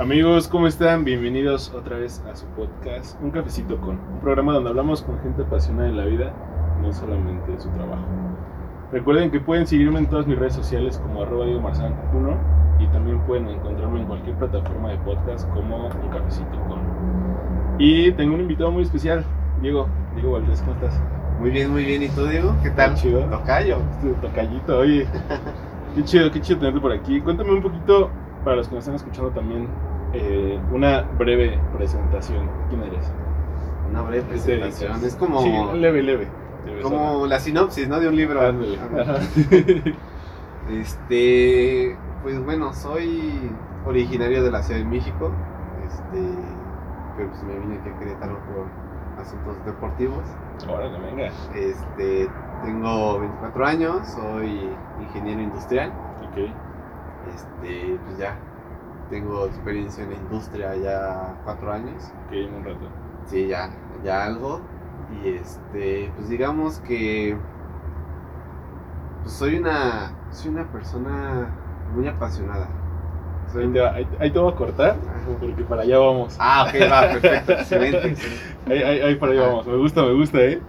Amigos, ¿cómo están? Bienvenidos otra vez a su podcast, Un Cafecito con, un programa donde hablamos con gente apasionada en la vida, no solamente de su trabajo. Recuerden que pueden seguirme en todas mis redes sociales como arroba 1 y también pueden encontrarme en cualquier plataforma de podcast como Un Cafecito con. Y tengo un invitado muy especial, Diego, Diego Valdés, ¿cómo estás? Muy bien, muy bien. ¿Y tú, Diego? ¿Qué tal? Chido. Tocayo. Este tocallito, oye. qué chido, qué chido tenerte por aquí. Cuéntame un poquito, para los que nos están escuchando también, eh, una breve presentación. ¿Quién eres? Una breve ¿Qué te presentación. Es como, Sí, leve, leve. Como la sinopsis, ¿no? De un libro. Ándale. Este, pues bueno, soy originario de la Ciudad de México. Este, pero pues me vine aquí a Querétaro por asuntos deportivos. Órale, venga. Este, tengo 24 años, soy ingeniero industrial. Ok. Este, pues ya tengo experiencia en la industria ya cuatro años. Ok, en un rato. Sí, ya, ya algo. Y este, pues digamos que pues soy una soy una persona muy apasionada. Soy Ahí te, va- ahí- ahí te voy a cortar, porque para allá vamos. Ah, ok, va, perfecto, excelente. Ahí, ahí, ahí para allá vamos. Me gusta, me gusta, ¿eh?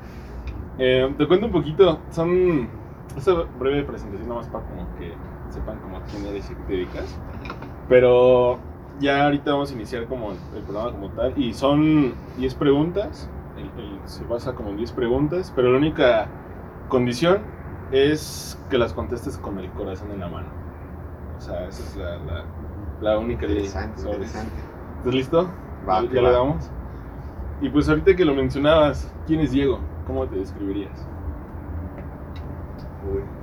Eh, Te cuento un poquito. Son. Esta breve presentación, nada más para como que sepan como a quién eres y qué te dedicas. Pero ya ahorita vamos a iniciar como el programa como tal. Y son 10 preguntas. El- el- se basa como en 10 preguntas. Pero la única condición es que las contestes con el corazón en la mano. O sea, esa es la, la, la única. Interesante. ¿Estás listo? Va, ¿Ya, le damos? Y pues ahorita que lo mencionabas, ¿quién es Diego? ¿Cómo te describirías? Uy.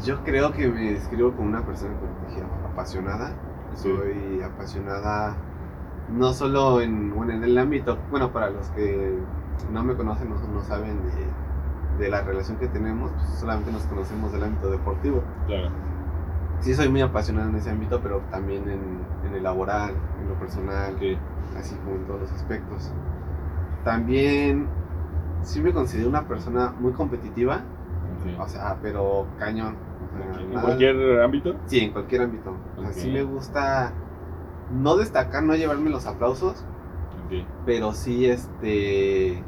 Pues yo creo que me describo como una persona como te dije, apasionada. Soy apasionada no solo en, bueno, en el ámbito, bueno, para los que no me conocen, no, no saben de, de la relación que tenemos, pues solamente nos conocemos del ámbito deportivo. Claro. Sí soy muy apasionado en ese ámbito, pero también en, en el laboral, en lo personal, así como en todos los aspectos. También sí me considero una persona muy competitiva, o sea, pero cañón. o sea, Ok. ¿En nada- cualquier ámbito? Sí, en cualquier ámbito. O sea, sí Ok. me gusta no destacar, no llevarme los aplausos, pero sí este,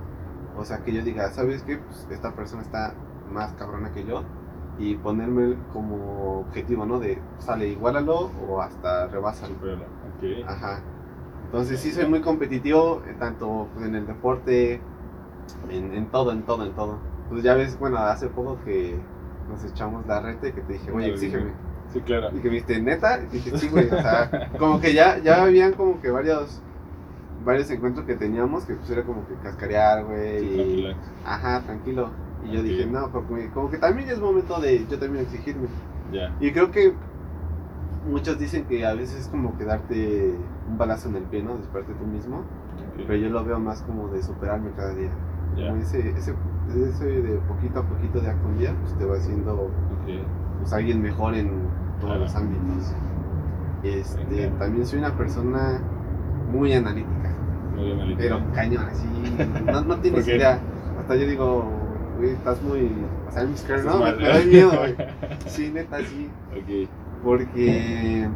o sea, que yo diga, ¿sabes qué? Pues esta persona está más cabrona que yo y ponerme como objetivo, ¿no? De sale igualalo o hasta rebásalo. Supéralo. Ok. Ajá. Entonces sí soy muy competitivo, eh, tanto en el deporte, en, en todo, en todo, en todo. Pues ya ves, bueno, hace poco que nos echamos la reta y que te dije, oye, exígeme. Sí, claro. Y que me dijiste, neta, y dije, sí, güey, o sea, como que ya, ya habían como que varios, varios encuentros que teníamos que pues era como que cascarear, güey, Sí, y, ajá, tranquilo. Y yo dije, no, porque como que también es momento de yo también exigirme. Ya. Y creo que muchos dicen que a veces es como que darte un balazo en el pie, ¿no? Despertarte tú mismo, pero yo lo veo más como de superarme cada día. Como ese, ese, ese de poquito a poquito, día con día, pues te va haciendo pues, alguien mejor en todos Claro. los ámbitos. Este, también soy una persona muy analítica, Muy Alita. pero cañón, así, no, no ¿Por tienes idea. Hasta yo digo, güey, estás muy, o sea, Estás ¿no? Me, me da miedo, güey. Sí, neta, sí, porque,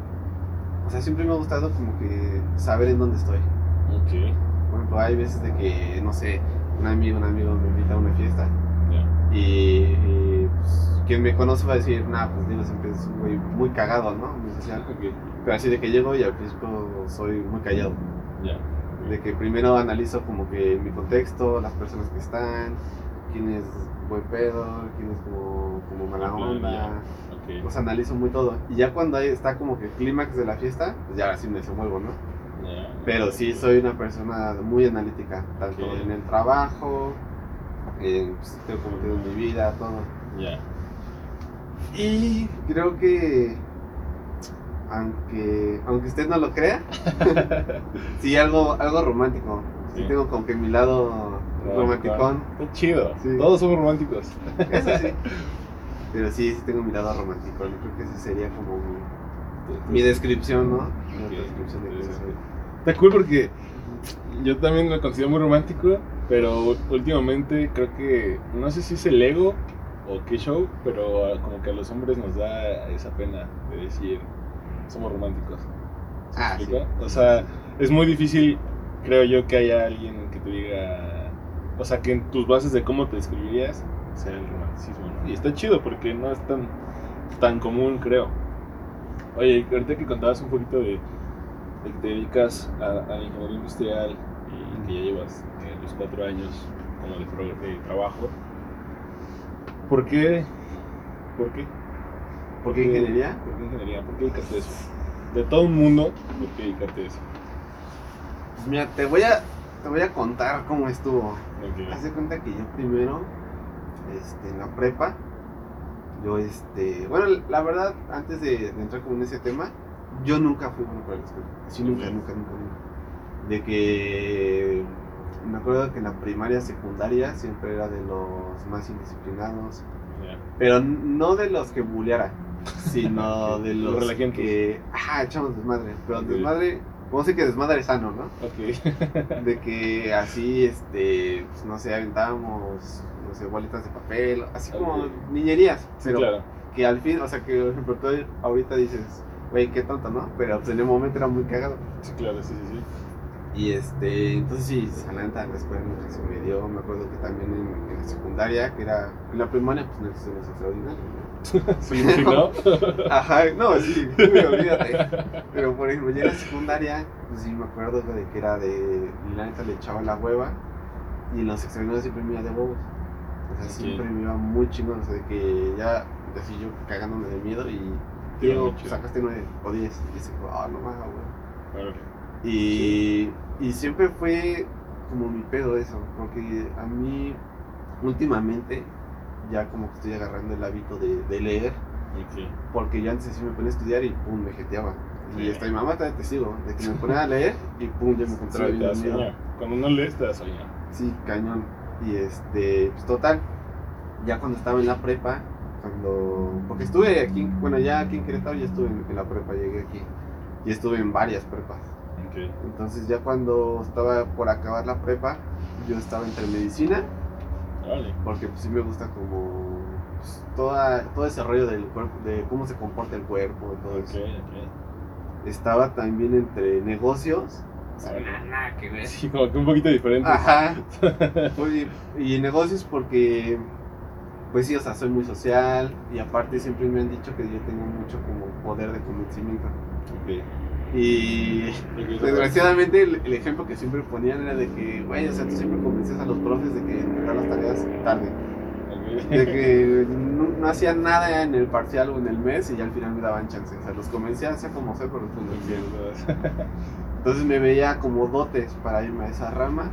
o sea, siempre me ha gustado como que saber en dónde estoy. Ok. Por ejemplo, hay veces de que, no sé, un amigo, un amigo me invita a una fiesta Ya. y, y, pues, quien me conoce va a decir, nah, pues digo, siempre es güey muy cagado, ¿no? Muy social. Pero así de que llego y al principio soy muy callado. De que primero analizo como que mi contexto, las personas que están, quién es buen pedo, quién es como, como mala onda. Ok. Pues analizo muy todo. Y ya cuando ahí está como que el clímax de la fiesta, pues ya así me desenvuelvo, ¿no? Pero sí soy una persona muy analítica, tanto en el trabajo, en pues, en mi vida, todo. Y creo que aunque aunque usted no lo crea, sí algo algo romántico. Sí, Sí. tengo como que mi lado romanticón. Está chido. Sí. Todos somos románticos. Eso sí. Pero sí, sí tengo mi lado romántico. Yo creo que ese sería como mi, mi descripción, ¿no? Mi Ok, descripción de quién soy. Está cool porque yo también me considero muy romántico, pero últimamente creo que, no sé si es el ego o qué show, pero como que a los hombres nos da esa pena de decir, somos románticos. ¿Se Ah, sí. O sea, es muy difícil, creo yo, que haya alguien que te diga, o sea, que en tus bases de cómo te describirías sea el romanticismo, ¿no? Y está chido porque no es tan, tan común, creo. Oye, ahorita que contabas un poquito de, de que te dedicas a, a la ingeniería industrial y que ya llevas eh, los cuatro años como de, trabajo, ¿por qué? ¿Por qué? ¿Por qué ingeniería? ¿Por qué ingeniería? ¿Por qué dedicarte a eso? De todo el mundo, ¿por qué dedicarte a eso? Pues mira, te voy a, te voy a contar cómo estuvo. Ok. Haz de cuenta que yo primero, este, en la prepa, yo, este, bueno, la verdad, antes de, de entrar como en ese tema, yo nunca fui bueno para la escuela. Así nunca, nunca, nunca, nunca. De que me acuerdo que en la primaria, secundaria, siempre era de los más indisciplinados. Ya. Pero no de los que bulleara, sino de los los que, ajá, echamos desmadre. Pero Ok. desmadre, ¿cómo sé que desmadre sano, no? Ok. De que así, este, pues, no sé, aventábamos, no sé, bolitas de papel, así como Ok. niñerías. Sí, Pero claro. que al fin, o sea, que por ejemplo tú ahorita dices, güey, qué tonto, ¿no? Pero pues en el momento era muy cagado. Sí, claro, sí, sí, sí. Y este, entonces sí, la neta, escuela nunca se me dio. Me acuerdo que también en, en la secundaria, que era, en la primaria, pues no existen los extraordinarios, ¿no? Sí, ¿no? Ajá, no, sí, olvídate. Pero por ejemplo, ya en la secundaria, pues sí me acuerdo de que era de. La neta le echaba la hueva y en los extraordinarios siempre me iba de bobos. O sea, siempre me iba muy chingón, o sea, de que ya, así yo cagándome de miedo y. Chido. sacaste 9 o 10. Y dice, ah, no mames, güey. Y, y siempre fue como mi pedo eso, porque a mí últimamente ya como que estoy agarrando el hábito de, de leer, Ok. porque yo antes sí me ponía a estudiar y pum, me jeteaba. Y Sí. hasta mi mamá está de testigo, de que me ponía a leer y pum, ya me Sí, encontraba te bien sueño. Cuando no lees, te da sueño. Sí, cañón. Y este, pues total, ya cuando estaba en la prepa, cuando, porque estuve aquí, bueno, ya aquí en Querétaro ya estuve en, en la prepa, llegué aquí, y estuve en varias prepas. Ok. Entonces ya cuando estaba por acabar la prepa, yo estaba entre medicina, Órale. porque pues sí me gusta como pues, toda, todo ese rollo del cuerpo, de cómo se comporta el cuerpo y todo Ok, eso. ok. Estaba también entre negocios. O sea, Órale. nada, nada que ver. Sí, como que un poquito diferente. Ajá. Oye, y negocios porque, pues sí, o sea, soy muy social y aparte siempre me han dicho que yo tengo mucho como poder de convencimiento. Ok. Y desgraciadamente el, el ejemplo que siempre ponían era de que, güey, o sea, tú siempre convences a los profes de que entregar las tareas tarde. De que no, no hacían nada en el parcial o en el mes y ya al final me daban chance. O sea, los convencía, sea como sea, pero los convencía. Entonces me veía como dotes para irme a esa rama.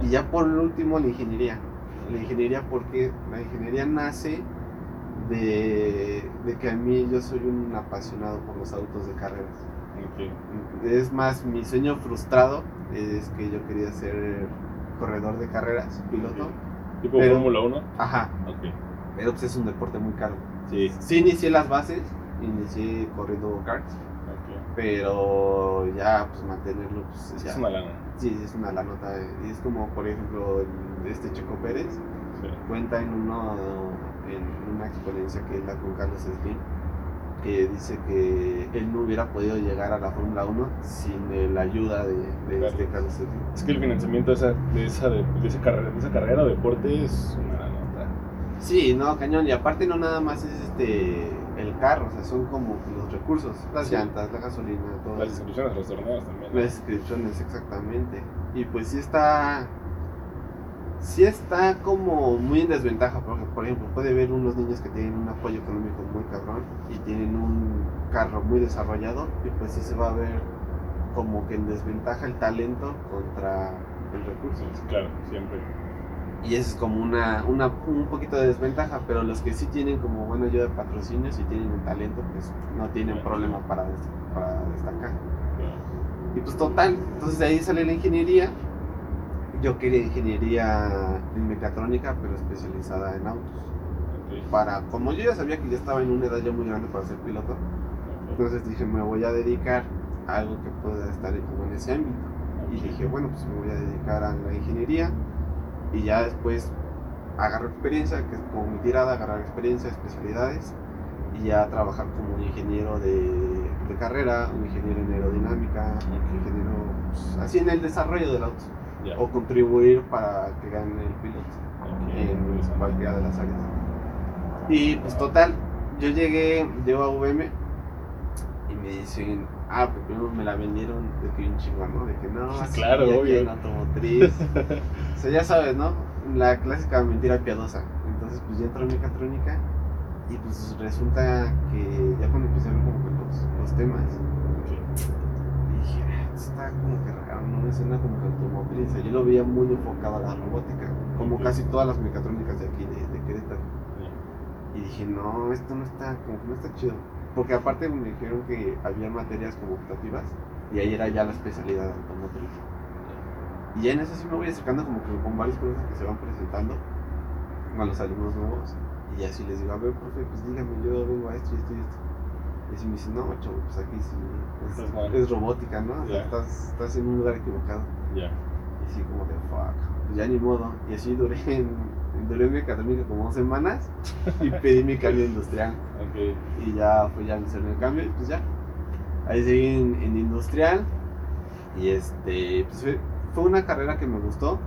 Y ya por último la ingeniería. La ingeniería porque la ingeniería nace de, de que a mí yo soy un apasionado por los autos de carreras. Es más, mi sueño frustrado es que yo quería ser corredor de carreras, piloto. Tipo Fórmula 1. Ajá, Ok. pero pues es un deporte muy caro. Sí. Sí inicié las bases, inicié corriendo karts, pero ya pues mantenerlo pues Es ya- es una lana. Sí, es una la nota. Y es como, por ejemplo, este Checo Pérez Sí. cuenta en, uno, en una experiencia que él da con Carlos Slim, que dice que él no hubiera podido llegar a la Fórmula 1 sin la ayuda de, de Claro. este Carlos Slim. Es que el financiamiento de esa, de esa, de, de esa carrera, de esa carrera o deporte es una nota. Sí, no, cañón. Y aparte no nada más es este carro, o sea, son como los recursos, las Sí. llantas, la gasolina, todo Las inscripciones los torneos también. Las inscripciones, exactamente. Y pues sí está. Sí está como muy en desventaja, porque por ejemplo puede ver unos niños que tienen un apoyo económico muy cabrón y tienen un carro muy desarrollado y pues sí se va a ver como que en desventaja el talento contra el recurso. Claro, siempre. Y eso es como una, una un poquito de desventaja, pero los que sí tienen como buena ayuda de patrocinios y tienen el talento, pues no tienen problema para, para destacar. Claro. Y pues total, entonces de ahí sale la ingeniería. Yo quería ingeniería en mecatrónica, pero especializada en autos. Para, como yo ya sabía que ya estaba en una edad ya muy grande para ser piloto, entonces dije, me voy a dedicar a algo que pueda estar como en ese ámbito. Y dije, bueno, pues me voy a dedicar a la ingeniería y ya después agarro experiencia, que es como mi tirada, agarrar experiencia, especialidades y ya trabajar como ingeniero de de carrera, un ingeniero en aerodinámica, un ingeniero pues, así en el desarrollo del auto, o contribuir para que gane el piloto Ok, en interesante. cualquiera de las áreas. Y pues total, yo llegué, llego a VM y me dicen, ah, pues primero me la vendieron de que un chingón, ¿no? De que no, sí, Claro, obvio. en automotriz. o sea, ya sabes, ¿no? La clásica mentira piadosa. Entonces, pues ya entró en mecatrónica y pues resulta que ya cuando empecé a ver como que los, los temas, dije, "Ah, esto está como que raro, no me suena como que automotriz. O sea, yo lo veía muy enfocado a la robótica, como casi todas las mecatrónicas de aquí, de, de Querétaro. Y dije, no, esto no está, como que no está chido. Porque aparte me dijeron que había materias como optativas y ahí era ya la especialidad de automotriz. Y en eso sí me voy acercando como que con varios profes que se van presentando a los alumnos nuevos. Y así les digo, a ver, profe, pues dígame, yo vengo a esto y esto y esto. Y así me dice, no, chavo, pues aquí sí es, es robótica, ¿no? O sea, Ya. estás, estás en un lugar equivocado. Ya. Y así como de fuck, pues ya ni modo. Y así duré en, duré en mecatrónica como dos semanas y pedí mi cambio industrial. Y ya fue ya hicieron el cambio y pues ya. Ahí seguí en, en industrial. Y este, pues fue, fue una carrera que me gustó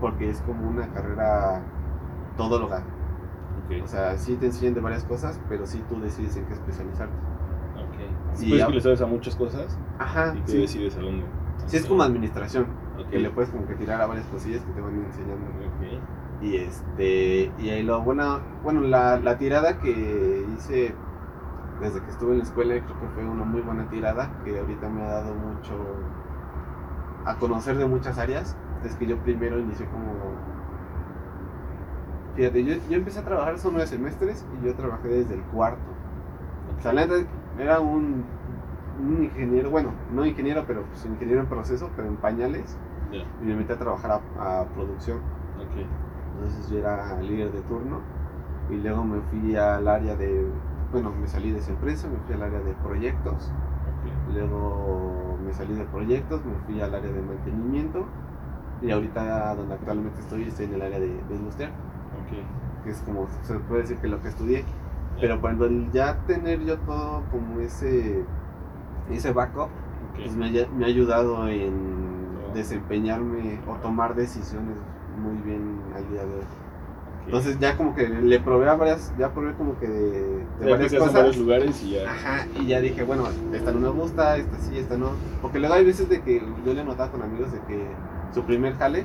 porque es como una carrera todóloga. Ok. O sea, sí te enseñan de varias cosas, pero sí tú decides en qué especializarte. Ok. Sí, ya- que le sabes a muchas cosas Ajá, y tú sí. decides a dónde. Sí, es como administración, Ok. que le puedes como que tirar a varias cosillas que te van enseñando. Ok. Y este, y ahí lo bueno, bueno, la, la tirada que hice desde que estuve en la escuela, creo que fue una muy buena tirada, que ahorita me ha dado mucho a conocer de muchas áreas. Es que yo primero inicié como. Fíjate, yo, yo empecé a trabajar son nueve semestres y yo trabajé desde el cuarto. O sea, era un, un ingeniero, bueno, no ingeniero, pero pues ingeniero en proceso, pero en pañales. Y me metí a trabajar a, a producción. Ok. Entonces yo era líder de turno y luego me fui al área de, bueno, me salí de esa empresa, me fui al área de proyectos, luego me salí de proyectos, me fui al área de mantenimiento y ahorita donde actualmente estoy estoy en el área de, de industrial, que es como se puede decir que lo que estudié. Pero cuando ya tener yo todo como ese, ese backup, pues me, ha- me ha ayudado en desempeñarme o tomar decisiones muy bien al día de hoy. Entonces ya como que le probé a varias, ya probé como que de, de varias aplicas en cosas. varios lugares y ya. Ajá, y ya dije, bueno, esta no me gusta, esta sí, esta no. Porque luego hay veces de que yo le he notado con amigos de que su primer jale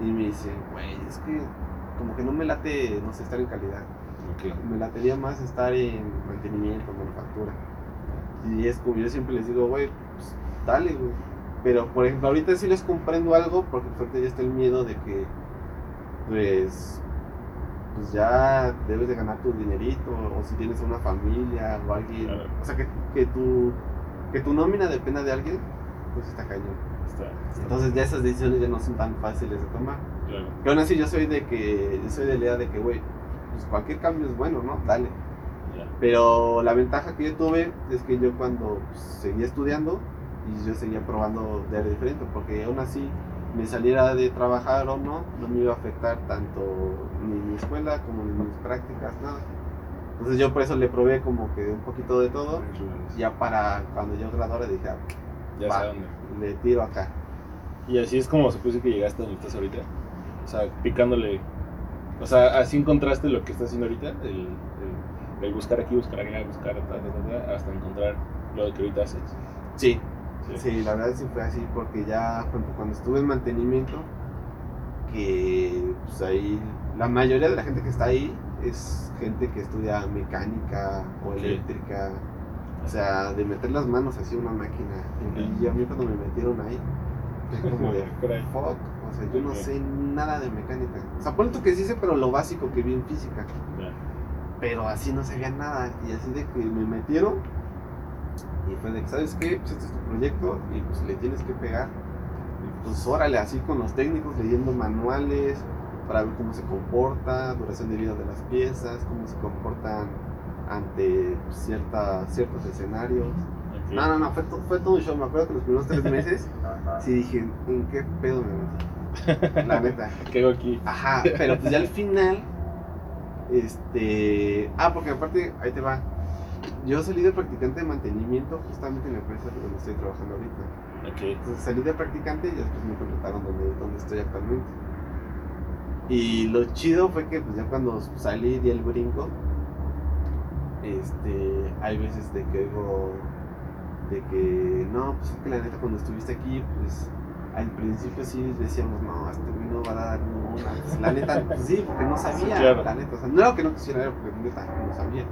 y me dicen, güey, es que como que no me late, no sé, estar en calidad. Ok. Me latería más estar en mantenimiento, manufactura. Y es como yo siempre les digo, güey, pues dale, güey. Pero por ejemplo, ahorita sí les comprendo algo porque pues, ahorita ya está el miedo de que, pues, pues ya debes de ganar tu dinerito o si tienes una familia o alguien, o sea, que, que, tu, que tu nómina dependa de alguien, pues está cañón. Está. está- Entonces ya esas decisiones ya no son tan fáciles de tomar. Claro. Aún así yo soy de que, yo soy de la idea de que, güey, pues cualquier cambio es bueno, ¿no? Dale. Pero la ventaja que yo tuve es que yo cuando pues, seguía estudiando y yo seguía probando de diferente, porque aún así me saliera de trabajar o no, no me iba a afectar tanto ni mi escuela como ni mis prácticas, nada. Entonces yo por eso le probé como que un poquito de todo. Ya para cuando yo graduara dije, ah, Ya va. sé dónde. le tiro acá. Y así es como se decir que llegaste donde estás ahorita. O sea, picándole. O sea, así encontraste lo que estás haciendo ahorita. El, el- el buscar aquí, buscar allá, buscar ta, ta, ta, hasta encontrar lo que ahorita haces. Sí, Sí. La verdad sí fue así, porque ya cuando estuve en mantenimiento, que pues ahí la mayoría de la gente que está ahí es gente que estudia mecánica o eléctrica, o sea, de meter las manos así a una máquina. Y Ya. a mí cuando me metieron ahí, fue como de fuck, o sea, yo no sé nada de mecánica. O sea, ponle tú que sí sé, pero lo básico que vi en física pero así no sabía nada y así de que me metieron y fue de sabes qué pues este es tu proyecto y pues le tienes que pegar. Y pues órale así con los técnicos leyendo manuales para ver cómo se comporta duración de vida de las piezas cómo se comportan ante cierta, ciertos escenarios. No no no fue, to- fue todo un show. Me acuerdo que los primeros tres meses sí dije en qué pedo me metí la neta. ¿Qué hago aquí? Ajá, pero pues ya al final, este, ah, porque aparte, ahí te va, yo salí de practicante de mantenimiento justamente en la empresa donde estoy trabajando ahorita. Ok. Entonces salí de practicante y después me contrataron donde, donde estoy actualmente. Y lo chido fue que pues ya cuando salí di el brinco, este, hay veces de que digo, de que no, pues es que la neta cuando estuviste aquí, pues al principio sí decíamos, no, este güey no va a dar ninguna. Pues, la neta, pues, sí, porque no sabía, Sí, claro. la neta. O sea, no era que no quisiera, era porque neta no sabía.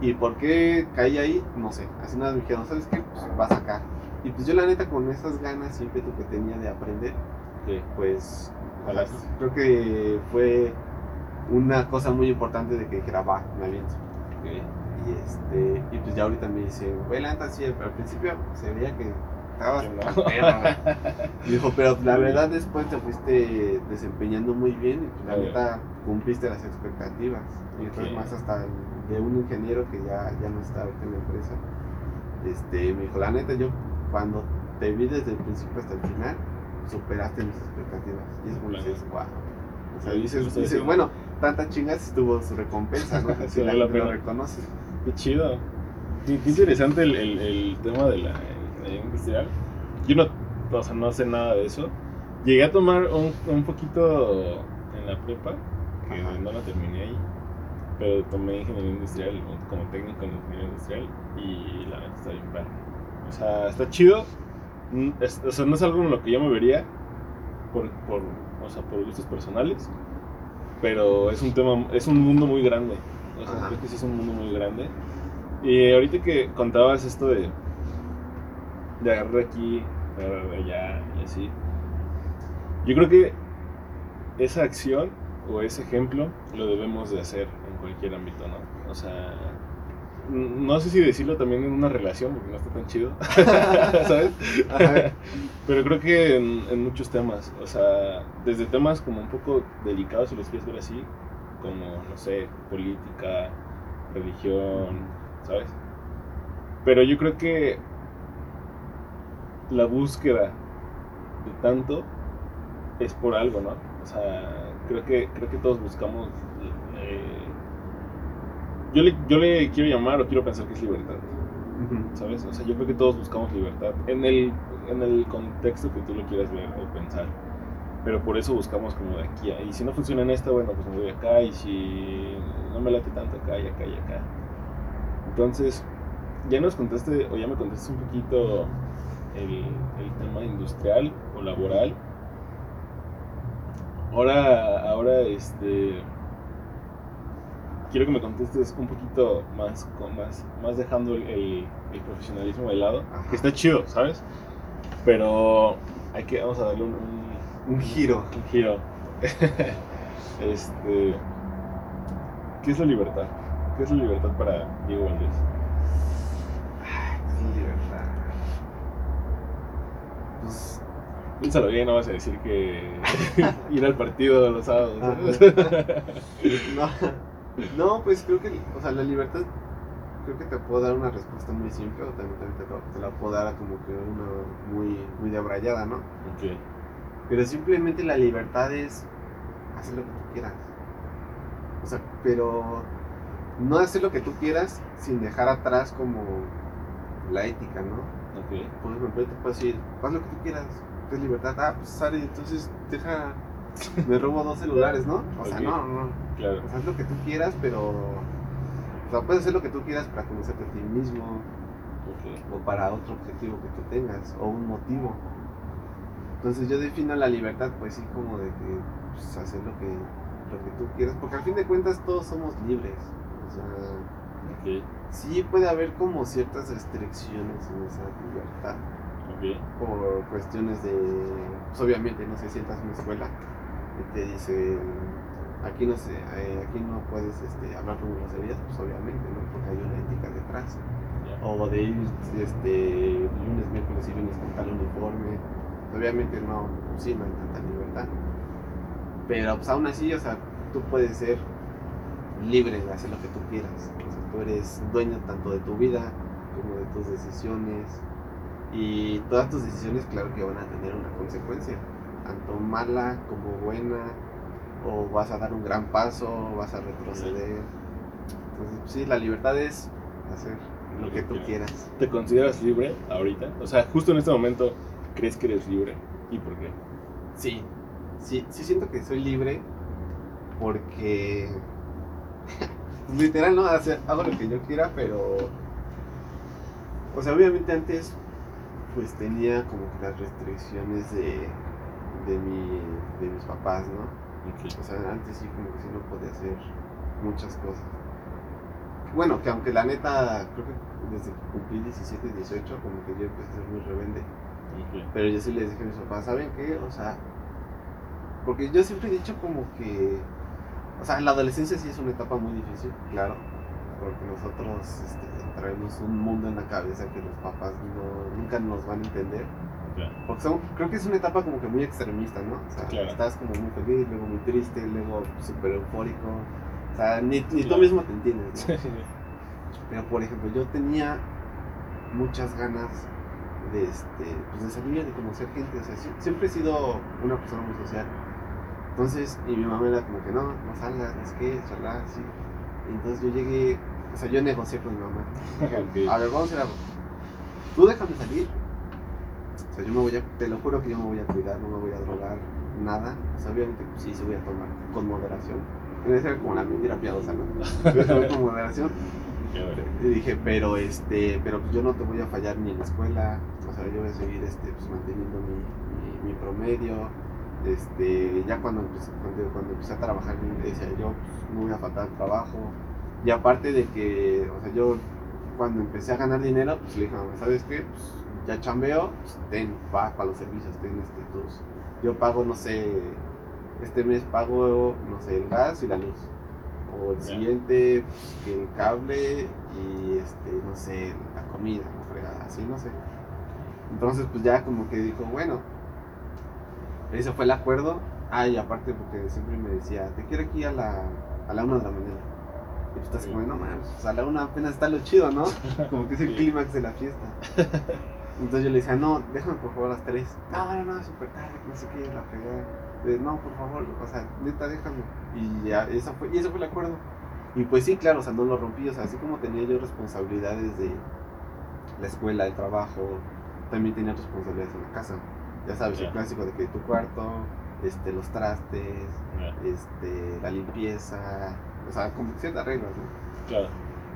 ¿Y por qué caí ahí? No sé. Así nada me dijeron, ¿sabes qué? Pues vas acá. Y pues yo la neta con esas ganas y ímpetu que tenía de aprender, pues sea, Jalaste. creo que fue una cosa muy importante de que dijera, va, me aviento. Y este, y pues ya ahorita me dice, güey, la neta sí, al principio se veía que estabas Que no. tan perro, güey". Y Dijo, pero la verdad después te fuiste desempeñando muy bien y pues, la neta cumpliste las expectativas. Y después Ok. más hasta de un ingeniero que ya, ya no está en la empresa. Este, me dijo, la neta, yo cuando te vi desde el principio hasta el final, superaste mis expectativas. Y es como dices, wow. O sea, dices, dices, bueno, tanta chingas tuvo su recompensa, ¿no? Sí, Si la la lo pena. reconoce. Qué chido. Qué, qué interesante el, el, el tema de la ingeniería industrial. Yo no, o sea, no sé nada de eso. Llegué a tomar un, un poquito en la prepa, que Ajá. no la terminé ahí, pero tomé ingeniería industrial como técnico en ingeniería industrial y la neta está bien padre. O sea, está chido. Mm, es- o sea, no es algo en lo que yo me vería por, por, o sea, por gustos personales, pero es un tema, es un mundo muy grande. O sea, Ajá. creo que sí es un mundo muy grande. Y ahorita que contabas esto de, de agarrar aquí, de allá y así, yo creo que esa acción o ese ejemplo lo debemos de hacer en cualquier ámbito, ¿no? O sea, no sé si decirlo también en una relación, porque no está tan chido, ¿sabes? Ajá. Pero creo que en, en muchos temas, o sea, desde temas como un poco delicados, si los quieres ver así, como, no sé, política, religión, ¿sabes? Pero yo creo que la búsqueda de tanto es por algo, ¿no? O sea, creo que, creo que todos buscamos... eh, yo, le, yo le quiero llamar o quiero pensar que es libertad. ¿sabes? O sea, yo creo que todos buscamos libertad en el, en el contexto que tú lo quieras ver o pensar. Pero por eso buscamos como de aquí a... Y si no funciona en esta, bueno, pues me voy acá. Y si no me late tanto acá y acá y acá. Entonces, ya nos contaste, o ya me contaste un poquito el, el tema industrial o laboral. Ahora, ahora, este... Quiero que me contestes un poquito más, con más, más dejando el, el- el profesionalismo de lado, que está chido, ¿sabes? Pero hay que, vamos a darle un, un- Un giro. un giro. este, ¿Qué es la libertad? ¿Qué es la libertad para Diego Valdés? Es libertad. Pues, Piénsalo bien, no vas a decir que ir al partido los sábados. no, no, pues creo que, o sea, la libertad, creo que te puedo dar una respuesta muy simple o también, también te, te la puedo dar como que una muy, muy de abrayada, ¿no? Ok, Pero simplemente la libertad es hacer lo que tú quieras. O sea, pero no hacer lo que tú quieras sin dejar atrás como la ética, ¿no? Ok. Por ejemplo, yo te puedo decir, haz lo que tú quieras, es libertad. Ah, pues sale, entonces deja, me robo dos celulares, ¿no? O sea, no, no. Claro. O sea, haz lo que tú quieras, pero. O sea, puedes hacer lo que tú quieras para conocerte a ti mismo ok. o para otro objetivo que tú tengas o un motivo. Entonces yo defino la libertad pues sí como de que pues, hacer lo que, lo que tú quieras, porque al fin de cuentas todos somos libres. O sea, Ok, sí puede haber como ciertas restricciones en esa libertad por cuestiones de, pues obviamente, no sé, si entras a una escuela y te dicen, aquí no sé, eh, aquí no puedes este, hablar con groserías, pues obviamente, ¿no? Porque hay una ética detrás. O de ir este, lunes, miércoles y lunes con tal uniforme. Obviamente no, pues sí, no hay tanta libertad. Pero pues aún así, o sea, tú puedes ser libre de hacer lo que tú quieras. Tú eres dueño tanto de tu vida como de tus decisiones. Y todas tus decisiones, claro que van a tener una consecuencia, tanto mala como buena, o vas a dar un gran paso, o vas a retroceder. Entonces, sí, la libertad es hacer lo que tú quieras. ¿Te consideras libre ahorita? O sea, justo en este momento, ¿crees que eres libre? ¿Y por qué? Sí, sí, sí siento que soy libre porque literal no hago lo que yo quiera, pero o sea, obviamente antes pues tenía como que las restricciones de de mi de mis papás, ¿no? O sea, antes sí como que sí no podía hacer muchas cosas. Bueno, que aunque la neta, creo que desde que cumplí 17, 18, como que yo empecé a ser muy rebelde. Pero yo sí les dije a mis papás, ¿saben qué? O sea, porque yo siempre he dicho como que, o sea, la adolescencia sí es una etapa muy difícil, claro, porque nosotros este, traemos un mundo en la cabeza que los papás no, nunca nos van a entender. Porque son, creo que es una etapa como que muy extremista, ¿no? O sea, estás como muy feliz, luego muy triste, luego súper eufórico. O sea, ni, ni tú mismo te entiendes, ¿no? Pero por ejemplo, yo tenía muchas ganas de, este, pues de salir, de conocer gente. O sea, siempre he sido una persona muy social. Entonces, y mi mamá era como que no, no salgas, es que, charlar, sí. Y entonces yo llegué, o sea, yo negocié con mi mamá. A ver, vamos a hacer algo. Tú déjame salir. O sea, yo me voy a, te lo juro que yo me voy a cuidar, no me voy a drogar, nada. O sea, obviamente, pues sí, se voy a tomar con moderación. Debe ser como la mentira piadosa, ¿no? Voy a tomar con moderación. Y dije, pero este, pero pues yo no te voy a fallar ni en la escuela, o sea, yo voy a seguir este, pues, manteniendo mi, mi, mi promedio, este, ya cuando empecé, cuando, empecé a trabajar, decía yo, pues, no voy a faltar trabajo. Y aparte de que, o sea, yo cuando empecé a ganar dinero, pues le dije, ¿sabes qué? Pues ya chambeo, pues, ten, va para los servicios, ten este, tus, yo pago, no sé, este mes pago, no sé, el gas y la luz. O el siguiente, pues, el cable y, este, no sé, la comida, la fregada, así, no sé. Entonces, pues ya como que dijo, bueno, ese fue el acuerdo. Ah, y aparte porque siempre me decía, te quiero aquí a la, a la una de la mañana. Y tú estás como, no mames, a la una apenas está lo chido, ¿no? Como que es el clímax de la fiesta. Entonces yo le decía, no, déjame por favor a las tres. No, no, no, súper tarde, no sé qué, la fregada. no, por favor, o sea, neta, déjame. Y ya, eso fue, y eso fue el acuerdo. Y pues sí, claro, o sea, no lo rompí, o sea, así como tenía yo responsabilidades de la escuela, el trabajo, también tenía responsabilidades en la casa ya sabes, el clásico de que tu cuarto, este, los trastes, este, la limpieza, o sea, como ciertas reglas, ¿no? Claro.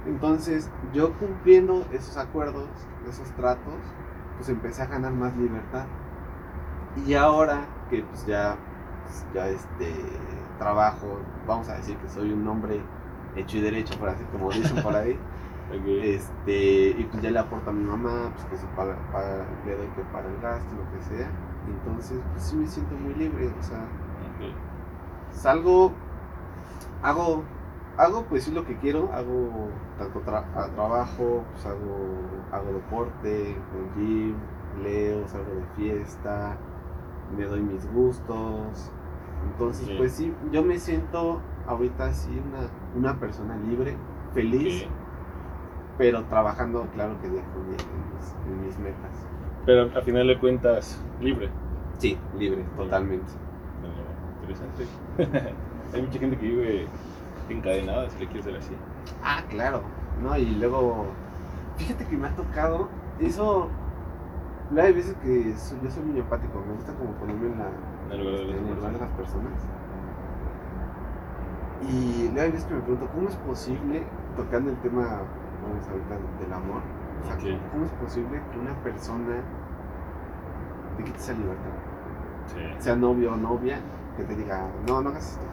Entonces, yo cumpliendo esos acuerdos, esos tratos, pues empecé a ganar más libertad. Y ahora que pues ya, pues, ya este, trabajo, vamos a decir que soy un hombre hecho y derecho, por así como dicen por ahí, Este, y pues ya le aporto a mi mamá, pues que se paga, paga, le doy que para el gasto, lo que sea. Entonces, pues sí me siento muy libre, o sea, salgo, hago, hago pues sí lo que quiero, hago tanto trabajo, pues hago, hago deporte, con gym, leo, salgo de fiesta, me doy mis gustos. Entonces, pues sí, yo me siento ahorita así una, una persona libre, feliz pero trabajando, claro que de en mis, metas. Pero al final de cuentas, libre. Sí, libre, totalmente. interesante. Hay mucha gente que vive encadenada, si le quieres decir así. Ah, claro. No, y luego, fíjate que me ha tocado, eso, hay veces que yo soy muy empático, me gusta como ponerme en, la, en el lugar de las personas. Y luego hay veces que me pregunto, ¿cómo es posible, tocando el tema ahorita del amor. ¿cómo es posible que una persona te quite esa libertad? Sea novio o novia, que te diga, no, no hagas esto.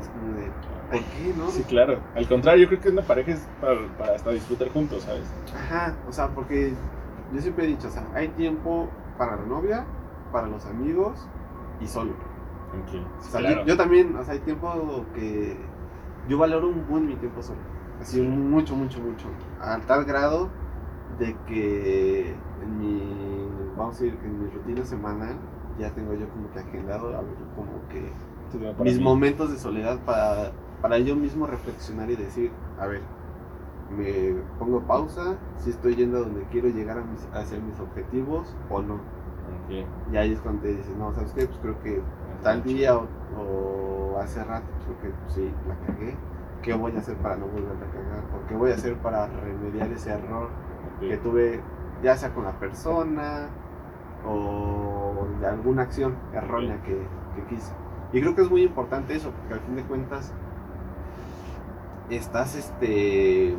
Es como de, ¿por qué, no? Sí, claro. Al contrario, yo creo que una pareja es para, hasta disfrutar juntos, ¿sabes? Ajá, o sea, porque yo siempre he dicho, o sea, hay tiempo para la novia, para los amigos y solo. yo, también, o sea, hay tiempo que yo valoro un buen mi tiempo solo. Así mucho, mucho, mucho. A tal grado de que en mi, vamos a decir que en mi rutina semanal ya tengo yo como que agendado a ver, como que mis momentos de soledad para, para yo mismo reflexionar y decir, a ver, me pongo pausa, si estoy yendo a donde quiero llegar a mis, hacia mis objetivos o no. Y ahí es cuando te dices, no, ¿sabes qué? Pues creo que tal día o, hace rato, creo que sí, la cagué qué voy a hacer para no volver a cagar, o qué voy a hacer para remediar ese error Ok. que tuve, ya sea con la persona o de alguna acción errónea que, que quise. Y creo que es muy importante eso, porque al fin de cuentas estás este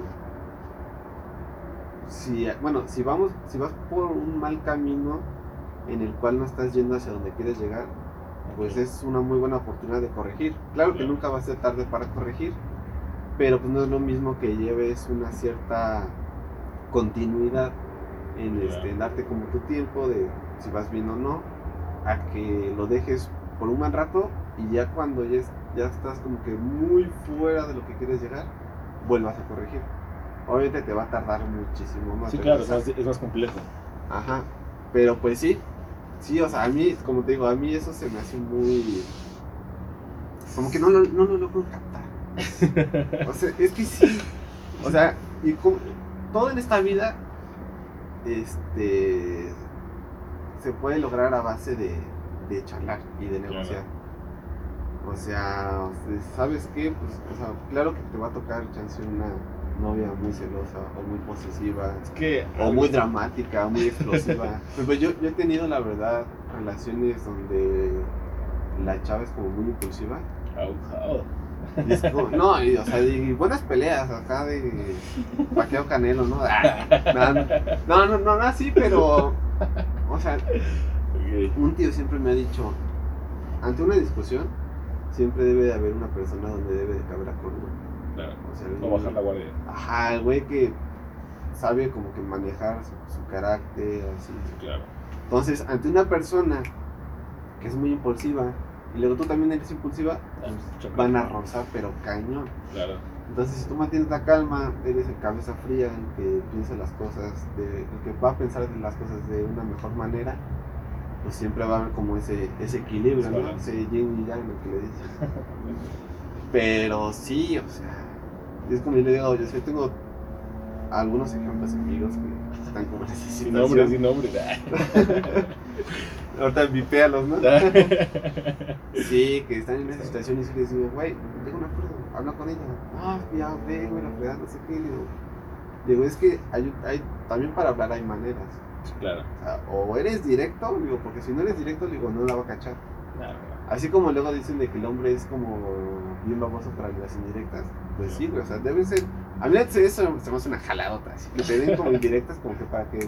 si bueno si vamos si vas por un mal camino en el cual no estás yendo hacia donde quieres llegar pues es una muy buena oportunidad de corregir claro que nunca va a ser tarde para corregir pero pues no es lo mismo que lleves una cierta continuidad en, este, en darte como tu tiempo de si vas bien o no a que lo dejes por un buen rato y ya cuando ya, es- ya estás como que muy fuera de lo que quieres llegar vuelvas a corregir obviamente te va a tardar muchísimo más Sí, claro, es más, es más complejo. Ajá. Pero pues sí. Sí, o sea, a mí, como te digo, a mí eso se me hace muy. Como que no lo, no lo logro captar. O sea, es que sí. O sea, y como- todo en esta vida. Este. Se puede lograr a base de, de charlar y de negociar. O sea, ¿sabes qué? Pues, o sea, claro que te va a tocar chance una novia muy celosa o muy posesiva Es que. o muy dramática, muy explosiva. Pues yo, yo he tenido, la verdad, relaciones donde la chava es como muy impulsiva. Abusado. Y no, y, o sea, y buenas peleas acá de paqueo canelo, ¿no? Ah, No, no, no, no así, pero, o sea, un tío siempre me ha dicho, ante una discusión, siempre debe de haber una persona donde debe de caber acuerdo. Claro. O sea, No bajar la guardia. Ajá, el güey que sabe como que manejar su, su carácter, así. Claro. Entonces, ante una persona que es muy impulsiva y luego tú también eres impulsiva, Choca. van a rozar, pero cañón. Claro. Entonces, si tú mantienes la calma, eres el cabeza fría, el que piensa las cosas, de, el que va a pensar las cosas de una mejor manera, pues siempre va a haber como ese, ese equilibrio, Ese ¿no? Ese yin y yang, el que le dices. Pero sí, o sea, es como yo le digo, yo sí tengo algunos ejemplos amigos que están como en esa Sin situación. nombre, sin nombre. Ahorita vipéalos, ¿no? Sí, que están en esa situación y sí les digo, güey, llega un acuerdo, habla con ella. Ah, ya ve, güey, la fregada, no sé qué. Digo, digo, es que hay, hay, también para hablar hay maneras. claro. O, sea, o eres directo, digo, porque si no eres directo, digo, no la va a cachar. Claro. Así como luego dicen de que el hombre es como bien baboso para las indirectas, pues sí, güey, o sea, deben ser. A mí eso se me hace una jaladota, así que te den como indirectas, como que para que,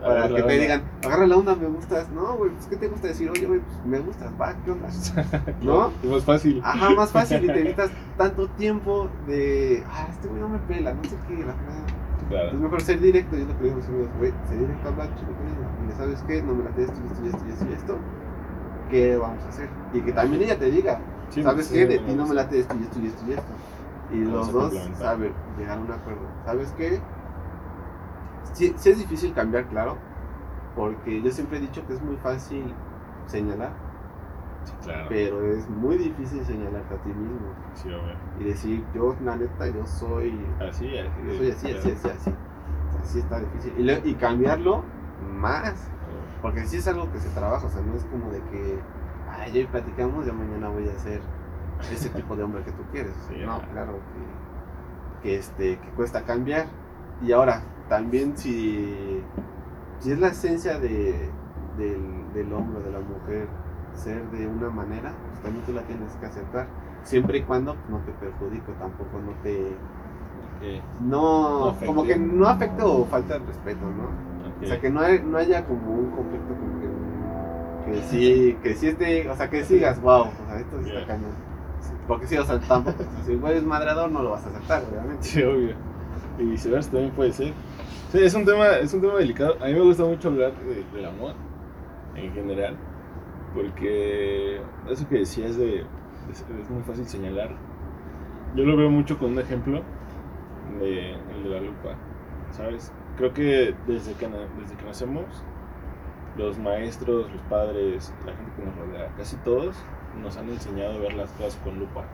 para que la te onda. digan, agarra la onda, me gustas. No, güey, pues ¿qué te gusta decir? Oye, güey, pues me gustas, va, ¿qué onda? ¿No? Es más fácil. Ajá, más fácil y te evitas tanto tiempo de, ah, este güey no me pela, no sé qué, la fregada. Claro. Es mejor ser directo, y es lo que digo a mis amigos, güey, ser directo, hablar chido con ella. Y le sabes qué, no me late esto, y esto, y esto, y esto, esto. ¿Qué vamos a hacer? Y que también ella te diga, Sí, ¿sabes sí, qué? De ti no me late esto, y esto, y esto, y esto. Y los dos saben llegar a un acuerdo. ¿Sabes qué? Sí, sí es difícil cambiar, claro, porque yo siempre he dicho que es muy fácil señalar, Sí, claro. pero es muy difícil señalarte a ti mismo Sí, y decir, yo, la neta, yo soy Así, así. yo soy así, así, así, así. Así está difícil. Y, le- y cambiarlo más. Porque sí es algo que se trabaja. O sea, no es como de que, ay, hoy platicamos, ya mañana voy a ser ese tipo de hombre que tú quieres. No, claro que, que, este, que cuesta cambiar. Y ahora, también si, si es la esencia de, del, del hombre, de la mujer, ser de una manera, pues también tú la tienes que aceptar. Siempre y cuando no te perjudique, tampoco no te Ok, no, No como que no afecte o falta el respeto, ¿no? O sea, que no, hay- no haya como un conflicto como que, que sí, que sí esté, o sea, que sigas, wow, o sea, esto sí está Yeah. cañón. Porque sí, o sea, tampoco, si el güey es madreador no lo vas a aceptar, obviamente. Sí, obvio. Y viceversa también puede ser. Sí, es un tema, es un tema delicado. A mí me gusta mucho hablar de- del amor en general. Porque eso que decías de, de- es muy fácil señalar. Yo lo veo mucho con un ejemplo de el de la lupa. ¿Sabes? Creo que desde que, desde que nacemos, los maestros, los padres, la gente que nos rodea, casi todos nos han enseñado a ver las cosas con lupa.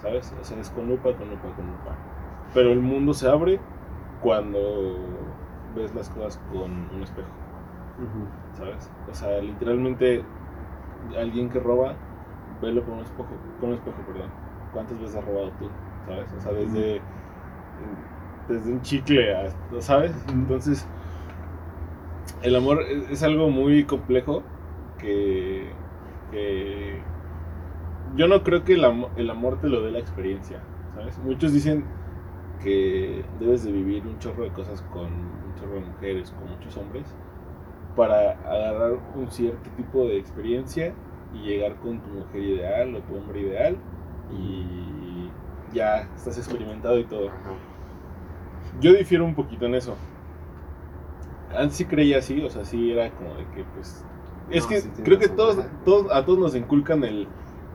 ¿Sabes? O sea, es con lupa, con lupa, con lupa. Pero el mundo se abre cuando ves las cosas con un espejo, ¿sabes? O sea, literalmente alguien que roba, velo con un espejo, con un espejo, perdón. ¿Cuántas veces has robado tú? ¿sabes? O sea, desde, desde un chicle, hasta, ¿sabes? Entonces, el amor es, es algo muy complejo que, que yo no creo que el, am- el amor te lo dé la experiencia, ¿sabes? Muchos dicen que debes de vivir un chorro de cosas con un chorro de mujeres, con muchos hombres, para agarrar un cierto tipo de experiencia y llegar con tu mujer ideal o tu hombre ideal y ya estás experimentado y todo. Yo difiero un poquito en eso. Antes sí creía así, o sea, sí era como de que pues... Es No, que sí creo que todos, todos, a todos nos inculcan el,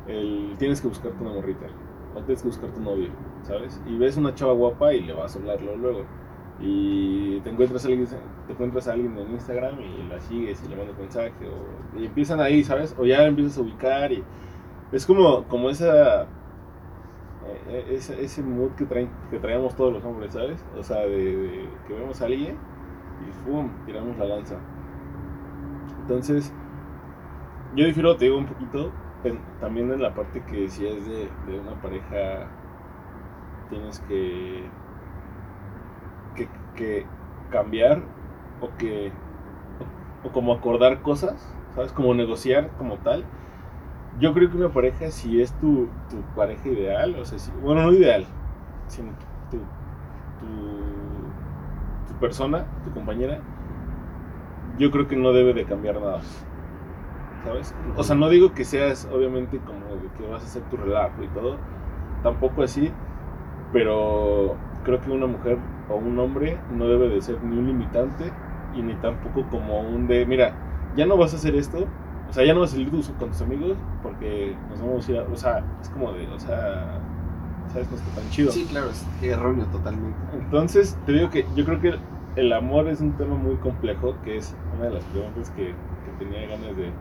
el tienes que buscarte una morrita, o tienes que buscar tu novio, ¿sabes? Y ves una chava guapa y le vas a hablarlo luego. Y te encuentras a alguien, te encuentras a alguien en Instagram y la sigues y le mandas mensaje, o, y empiezan ahí, ¿sabes? O ya empiezas a ubicar y es como, como esa eh, ese, ese mood que, traen, que traemos todos los hombres, ¿sabes? O sea, de, que vemos a alguien y ¡pum! tiramos la lanza. Entonces, yo difiero, te digo un poquito, también en la parte que es de, de una pareja, tienes que, que, cambiar o que, o, o como acordar cosas, ¿sabes? Como negociar como tal. Yo creo que una pareja, si es tu, tu pareja ideal, o sea, si- bueno, no ideal, sino tu, tu, tu persona, tu compañera, yo creo que no debe de cambiar nada. ¿Sabes? O sea, no digo que seas, obviamente, como de que vas a hacer tu relajo y todo, tampoco así, pero creo que una mujer o un hombre no debe de ser ni un limitante y ni tampoco como un de, mira, ya no vas a hacer esto, o sea, ya no vas a salir con tus amigos porque nos vamos a ir a, o sea, es como de, o sea, ¿sabes? No está tan chido. Sí, claro, es erróneo totalmente. Entonces, te digo que yo creo que el amor es un tema muy complejo, que es una de las preguntas que, que tenía ganas de,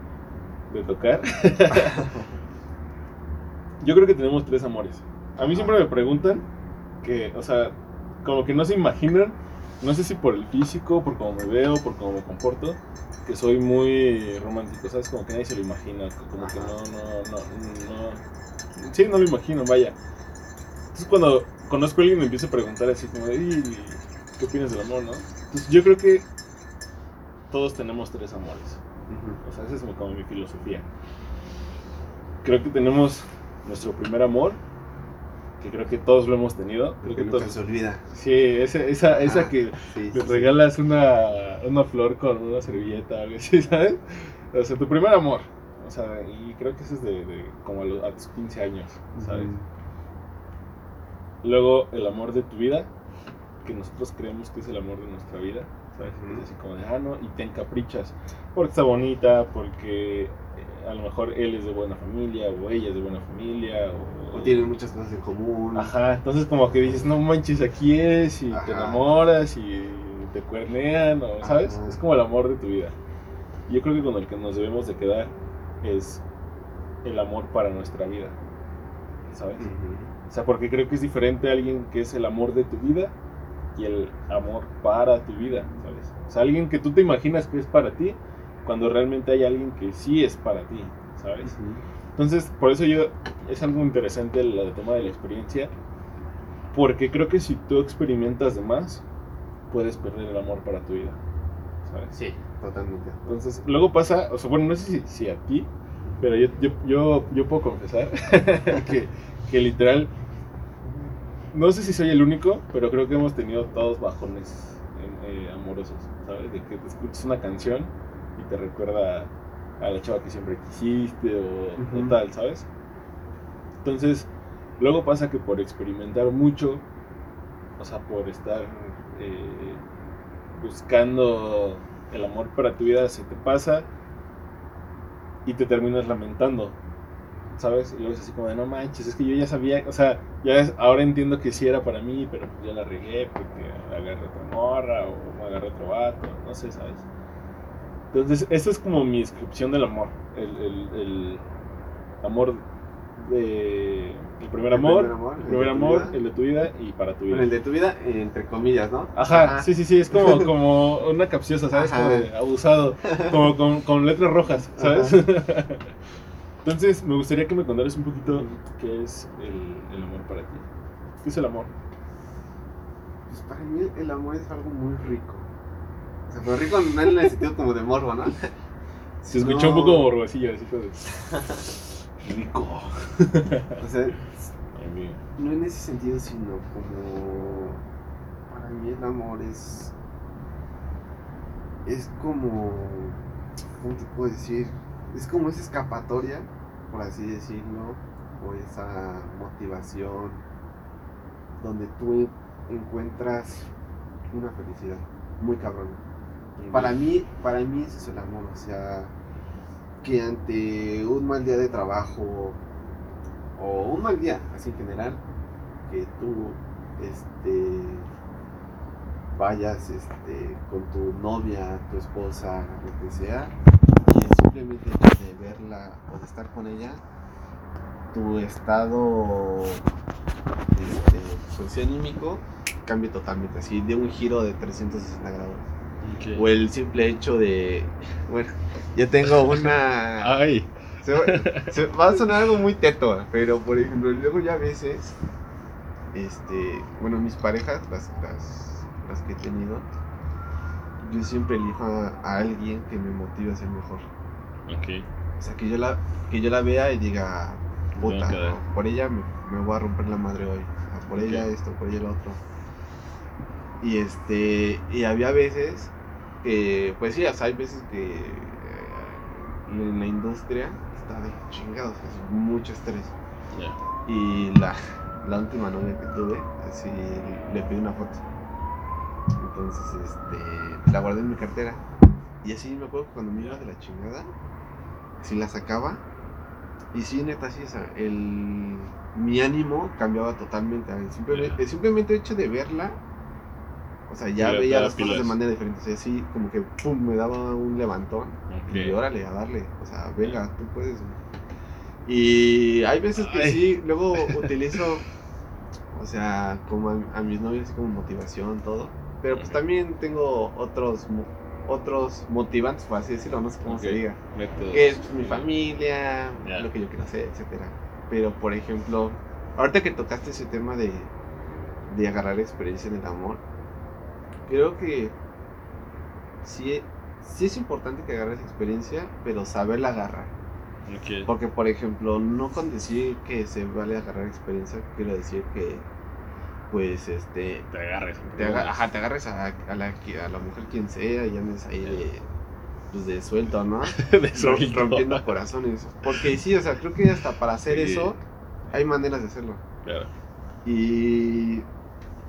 de tocar. yo creo que tenemos tres amores. A mí siempre me preguntan que, o sea, como que no se imaginan, no sé si por el físico, por cómo me veo, por cómo me comporto, que soy muy romántico, ¿sabes? Como que nadie se lo imagina, como que no, no, no, no. Sí, no lo imagino, vaya. Entonces cuando conozco a alguien me empiezo a preguntar así como de, "Y, ¿qué opinas del amor, no? Entonces yo creo que todos tenemos tres amores. O sea, esa es como mi filosofía. Creo que tenemos nuestro primer amor, que creo que todos lo hemos tenido. Creo Que que nunca todos, se olvida. sí, esa, esa, esa Ah, que Sí, le sí, sí. regalas una, una flor con una servilleta o algo así, ¿sabes? O sea, tu primer amor. O sea, y creo que eso es de, de como a, los- a tus 15 años, ¿sabes? Luego el amor de tu vida, que nosotros creemos que es el amor de nuestra vida, Es así como de, ah, no, y te encaprichas, porque está bonita, porque eh, a lo mejor él es de buena familia, o ella es de buena familia, o, O tienen muchas cosas en común. Ajá, entonces como que dices, no manches, aquí es, y te enamoras, y te cuernean, o, ¿sabes? Ajá. Es como el amor de tu vida. Yo creo que con el que nos debemos de quedar es el amor para nuestra vida, ¿sabes? O sea, porque creo que es diferente a alguien que es el amor de tu vida y el amor para tu vida. O sea, alguien que tú te imaginas que es para ti, cuando realmente hay alguien que sí es para ti, ¿sabes? Entonces, por eso yo, es algo interesante el, el tema de la experiencia, porque creo que si tú experimentas de más, puedes perder el amor para tu vida, ¿sabes? Sí, totalmente. Entonces, luego pasa, o sea, bueno, no sé si, si a ti, pero yo, yo, yo, yo puedo confesar que, que literal, no sé si soy el único, pero creo que hemos tenido todos bajones eh, amorosos, ¿sabes? De que te escuchas una canción y te recuerda a la chava que siempre quisiste o, tal, ¿sabes? Entonces, luego pasa que por experimentar mucho, o sea, por estar eh, buscando el amor para tu vida, se te pasa y te terminas lamentando, ¿sabes? Y luego es así como de, no manches, es que yo ya sabía, o sea, ya es- ahora entiendo que sí era para mí, pero ya la regué porque agarré otra morra o me agarré otro vato, no sé, ¿sabes? Entonces, esta es como mi descripción del amor, el, el- el amor de... El primer El amor, primer amor, el primer de tu amor, vida. el de tu vida y para tu vida. Bueno, el de tu vida, entre comillas, ¿no? Ajá, sí, sí, sí, es como, como una capciosa, ¿sabes? Ajá. Como de abusado, como con, con letras rojas, ¿sabes? Entonces, me gustaría que me contaras un poquito qué es el, el amor para ti. ¿Qué es el amor? Pues para mí el amor es algo muy rico. O sea, pero rico no en el sentido como de morbo, ¿no? Se escuchó un poco borbosillo, así como de... Rico. O sea, no en ese sentido, sino como para mí el amor es es como ¿cómo te puedo decir? Es como esa escapatoria, por así decirlo, o esa motivación donde tú encuentras una felicidad muy cabrona. Para mí, para mí ese es el amor, o sea, que ante un mal día de trabajo o un mal día, así en general, que tú este vayas este con tu novia, tu esposa, lo que sea, simplemente de verla o de estar con ella, tu estado este, sociónímico cambia totalmente, así de un giro de 360 grados. Ok. O el simple hecho de. Bueno, yo tengo una. Ay. se va, se- va a sonar algo muy teto, pero por ejemplo, luego ya a veces. Este. Bueno, mis parejas, las, las, las que he tenido. Yo siempre elijo a, a alguien que me motive a ser mejor. Ok. O sea, que yo la, que yo la vea y diga. Puta, no, por ella me, me voy a romper la madre hoy. o sea, por ella esto, por ella lo otro. Y este. Y había veces que. Pues sí, o sea, hay veces que. eh, en la industria está de chingados, es mucho estrés. Ya. Y la, la última novia que tuve, así le pedí una foto. Entonces, este, la guardé en mi cartera. Y así me acuerdo que cuando me iba de la chingada, si la sacaba. Y sí, neta, sí, o sea, el, mi ánimo cambiaba totalmente. El el simplemente hecho de verla, o sea, ya Sí, veía las cosas de manera diferente. O sea, así como que, pum, me daba un levantón. Y órale, a darle. O sea, venga, tú puedes. Y hay veces que Ay. sí, luego utilizo, o sea, como a, a mis novios así como motivación, todo. Pero pues también tengo otros otros motivantes, por así decirlo, no sé cómo se diga. Métodos. Que es pues, mi familia, lo que yo quiero hacer, etcétera. Pero por ejemplo, ahorita que tocaste ese tema de, de agarrar experiencia en el amor, creo que sí, sí es importante que agarres experiencia, pero saberla agarrar. Porque, por ejemplo, no con decir que se vale agarrar experiencia, quiero decir que, pues, este, Te agarres. te, aga- ajá, te agarres a, a la, a la mujer quien sea y andes ahí de, pues, de suelto, ¿no? De suelto. rompiendo corazones. Porque sí, o sea, creo que hasta para hacer Sí. eso hay maneras de hacerlo. Claro. Y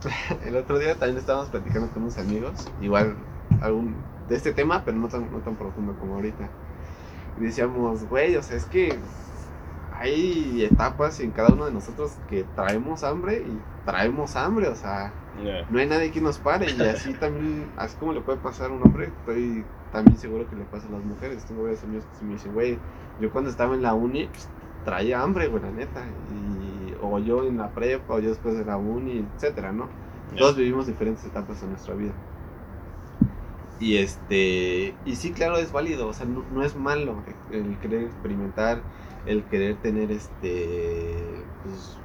el otro día también estábamos platicando con unos amigos, igual algún, de este tema, pero no tan, no tan profundo como ahorita. Y decíamos, güey, o sea, es que hay etapas en cada uno de nosotros que traemos hambre y traemos hambre, o sea, no hay nadie que nos pare y así también, así como le puede pasar a un hombre, estoy también seguro que le pasa a las mujeres. Tengo varios amigos que me dicen, güey, yo cuando estaba en la uni pues, traía hambre, güey, la neta, y, o yo en la prepa, o yo después de la uni, etcétera, ¿no? Todos vivimos diferentes etapas en nuestra vida. Y este, y sí, claro, es válido, o sea, no, no es malo el querer experimentar, el querer tener este, pues,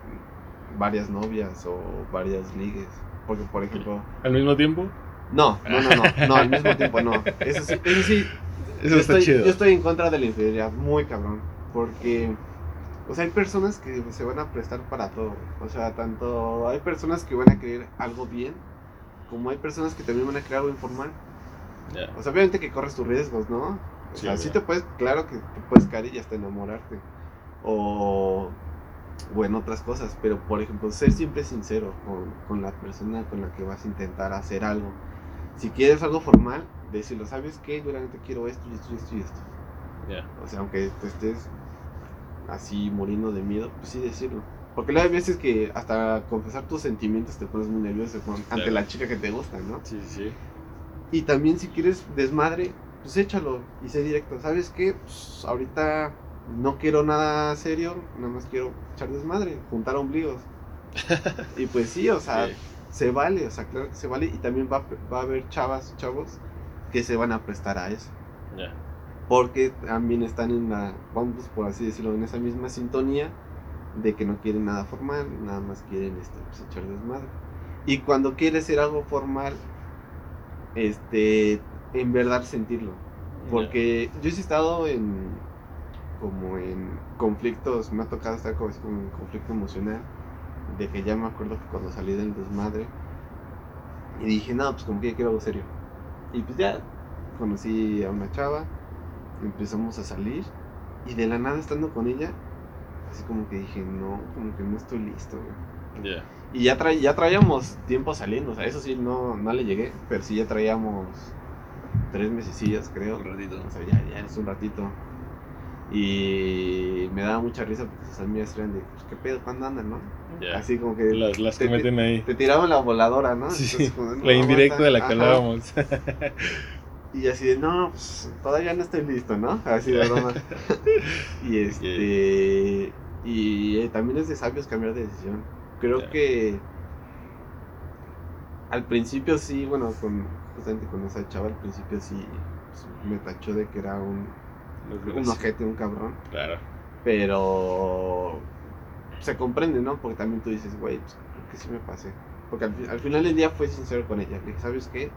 varias novias o varias ligues. Porque, por ejemplo, ¿Al mismo tiempo? no, no, no, no, no, al mismo tiempo no. Eso sí, eso sí, Eso yo está estoy, chido. Yo estoy en contra de la infidelidad, muy cabrón. Porque, o sea, hay personas que se van a prestar para todo. O sea, tanto hay personas que van a querer algo bien, como hay personas que también van a querer algo informal. O sea, obviamente que corres tus riesgos, ¿no? O sea, sí te puedes, claro que te puedes caer y hasta enamorarte. O, o en otras cosas. Pero, por ejemplo, ser siempre sincero con, con la persona con la que vas a intentar hacer algo. Si quieres algo formal, decirlo, ¿sabes qué? Yo realmente quiero esto y esto y esto y esto. Ya. O sea, aunque te estés así muriendo de miedo, pues sí decirlo. Porque hay veces que hasta confesar tus sentimientos te pones muy nervioso con- ante Claro. la chica que te gusta, ¿no? Sí, sí, sí. Y también si quieres desmadre, pues échalo y sé directo. ¿Sabes qué? Pues ahorita no quiero nada serio, nada más quiero echar desmadre, juntar ombligos. y pues sí, o sea, Sí. se vale, o sea, claro que se vale. Y también va, va a haber chavas, chavos, que se van a prestar a eso. Ya. Porque también están en la, vamos por así decirlo, en esa misma sintonía de que no quieren nada formal, nada más quieren este, pues, echar desmadre. Y cuando quieres hacer algo formal, este, en verdad sentirlo. Porque yo sí he estado en, como en conflictos, me ha tocado estar como, como en conflicto emocional, de que ya me acuerdo que cuando salí del desmadre, y dije, no, pues como que ya quiero algo serio. Y pues ya conocí a una chava, empezamos a salir, y de la nada estando con ella, así como que dije, no, como que no estoy listo, güey. Ya. Y ya, tra ya traíamos tiempo saliendo, o sea, eso sí, no, no le llegué, pero sí ya traíamos tres mesecillas, creo. Un ratito. O sea, ya, ya es un ratito. Y me daba mucha risa porque sus amigas eran de, pues, ¿qué pedo? ¿Cuándo andan, no? Así como que Las, las te, que meten ahí. te tiraban la voladora, ¿no? Sí, Entonces, como de, no, la indirecta de la que hablábamos. Y así de, no, pues todavía no estoy listo, ¿no? Así de broma. y este. Y eh, también es de sabios cambiar de decisión. Creo que. Al principio sí, bueno, con, justamente con esa chava, al principio sí pues, me tachó de que era un, un ojete, un cabrón. Claro. Pero se comprende, ¿no? Porque también tú dices, güey, pues, que sí me pasé. Porque al, fi- al final del día fue sincero con ella. Le dije, ¿sabes qué?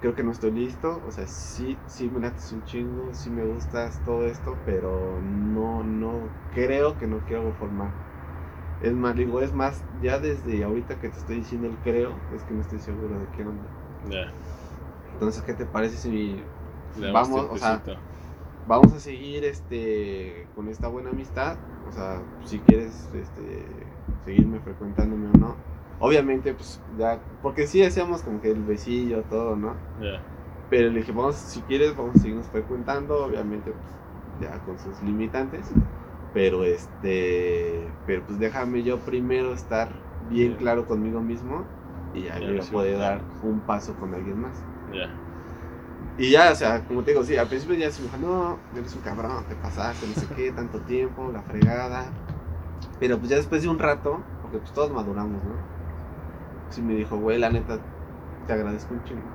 Creo que no estoy listo. O sea, sí, sí me lates un chingo, sí me gustas todo esto, pero no, no, creo que no quiero algo formal. Es más, digo, es más, ya desde ahorita que te estoy diciendo el creo, es que no estoy seguro de qué onda. Ya. Entonces, ¿qué te parece si Vamos, o sea. Vamos a seguir este con esta buena amistad. O sea, si quieres este, seguirme frecuentándome o no. Obviamente, pues ya, porque sí hacíamos como que el besillo, todo, ¿no? Pero le dije, vamos, si quieres, vamos a seguirnos frecuentando, obviamente, pues, ya con sus limitantes. Pero este, pero pues déjame yo primero estar bien claro conmigo mismo y ya Ya, yo sí, poder dar un paso con alguien más. Y ya, o sea, como te digo, sí, al principio ya se me dijo, no, eres un cabrón, te pasaste, no sé qué, tanto tiempo, la fregada. Pero pues ya después de un rato, porque pues todos maduramos, ¿no? Sí me dijo, güey, la neta, te agradezco un chingo.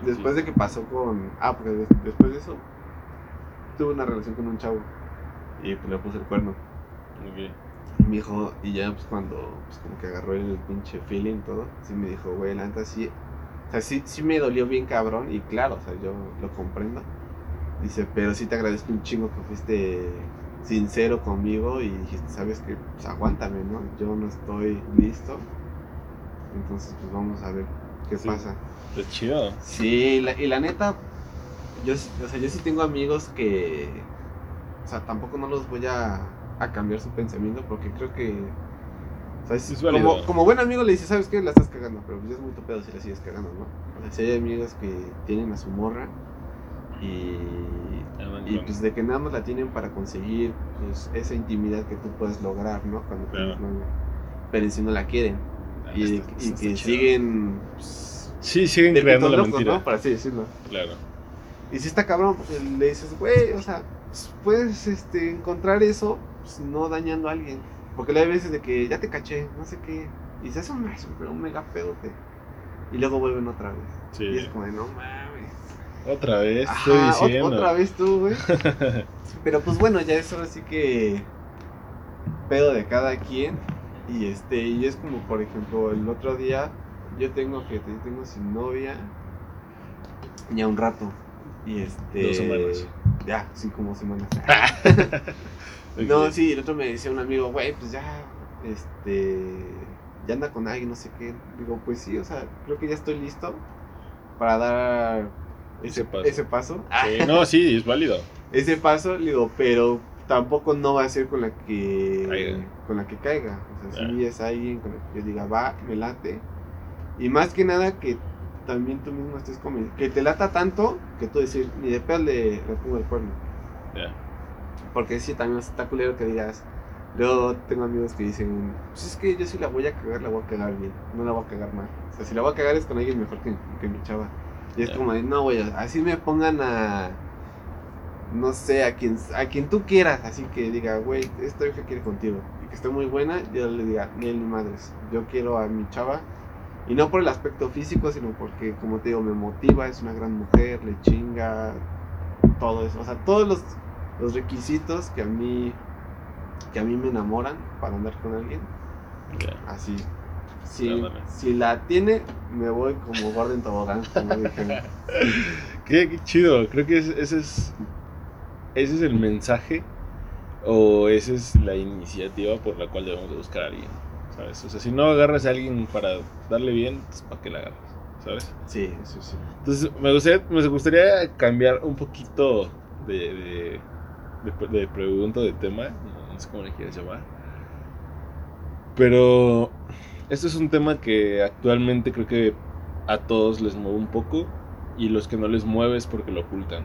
Después sí. de que pasó con... Ah, porque des- después de eso, tuve una relación con un chavo. Y pues le puse el cuerno. Ok. Y me dijo, y ya pues cuando, pues como que agarró el pinche feeling todo, sí me dijo, güey, la neta sí, o sea, sí, sí me dolió bien cabrón, y claro, o sea, yo lo comprendo. Dice, pero sí te agradezco un chingo que fuiste sincero conmigo y dijiste, sabes que, pues aguántame, ¿no? Yo no estoy listo. Entonces, pues vamos a ver qué Sí. pasa. Es chido. Sí, la- y la neta, yo, o sea, yo sí tengo amigos que, o sea, tampoco no los voy a, a cambiar su pensamiento porque creo que, o sea, es Es válido. como, como buen amigo le dices, ¿sabes qué? La estás cagando, pero pues ya es muy topedo si la sigues cagando, ¿no? O sea, si hay amigos que tienen a su morra y, y pues de que nada más la tienen para conseguir pues, esa intimidad que tú puedes lograr, ¿no? Cuando Claro. tienes novia. Pero en sí no la quieren. Ah, Y, está- y está que chido. siguen... pues, Sí, siguen creando la locos, mentira. ¿no? Por así decirlo. Claro. Y si está cabrón, porque le dices, güey, o sea, pues, puedes este, encontrar eso pues, no dañando a alguien. Porque le hay veces de que ya te caché, no sé qué. Y se hace un, un, un mega pedote. Y luego vuelven otra vez. Sí. Y es como de, no mames. Otra vez, Ajá, estoy diciendo. otra vez tú, güey. Pero pues bueno, ya es ahora sí que pedo de cada quien. Y este, y es como por ejemplo, el otro día yo tengo que yo tengo sin novia ya un rato. Y este. Dos semanas. Ya, sí, como semanas. No, sí, el otro me decía un amigo, güey, pues ya, este, ya anda con alguien, no sé qué. Digo, pues sí, o sea, creo que ya estoy listo para dar Ese ese, paso. ese paso. Sí, no, sí, es válido. Ese paso, digo, pero tampoco no va a ser con la que Caiga. con la que caiga. O sea, Ya. sí es alguien con la que yo diga, va, me late. Y más que nada que también tú mismo estés convencido. Que te lata tanto que tú decir, ni de pedo le, le pongo el cuerno. Ya. Porque sí, también está culero que digas. Luego tengo amigos que dicen, pues es que yo si la voy a cagar, la voy a cagar bien, no la voy a cagar mal. O sea, si la voy a cagar es con alguien mejor que, que mi chava. Y es como de, no, güey, así me pongan a, no sé, a quien, a quien tú quieras, así que diga, güey, esta vieja quiere contigo. Y que esté muy buena, yo le diga, ni ni madres. Yo quiero a mi chava. Y no por el aspecto físico, sino porque, como te digo, me motiva, es una gran mujer, le chinga, todo eso. O sea, todos los, los requisitos que a mí que a mí me enamoran para andar con alguien. Ya. Así. Si, si la tiene, me voy como gordo en tobogán, como. Qué, qué chido, creo que ese, ese es ese es el mensaje o esa es la iniciativa por la cual debemos de buscar a alguien, ¿sabes? O sea, si no agarras a alguien para darle bien, pues, ¿para qué la agarras? ¿Sabes? Sí, sí, sí. Entonces, me gustaría, me gustaría cambiar un poquito de, de, de, de pregunta, de tema, no, sé cómo le quieras llamar. Pero este es un tema que actualmente creo que a todos les mueve un poco y los que no les mueve es porque lo ocultan.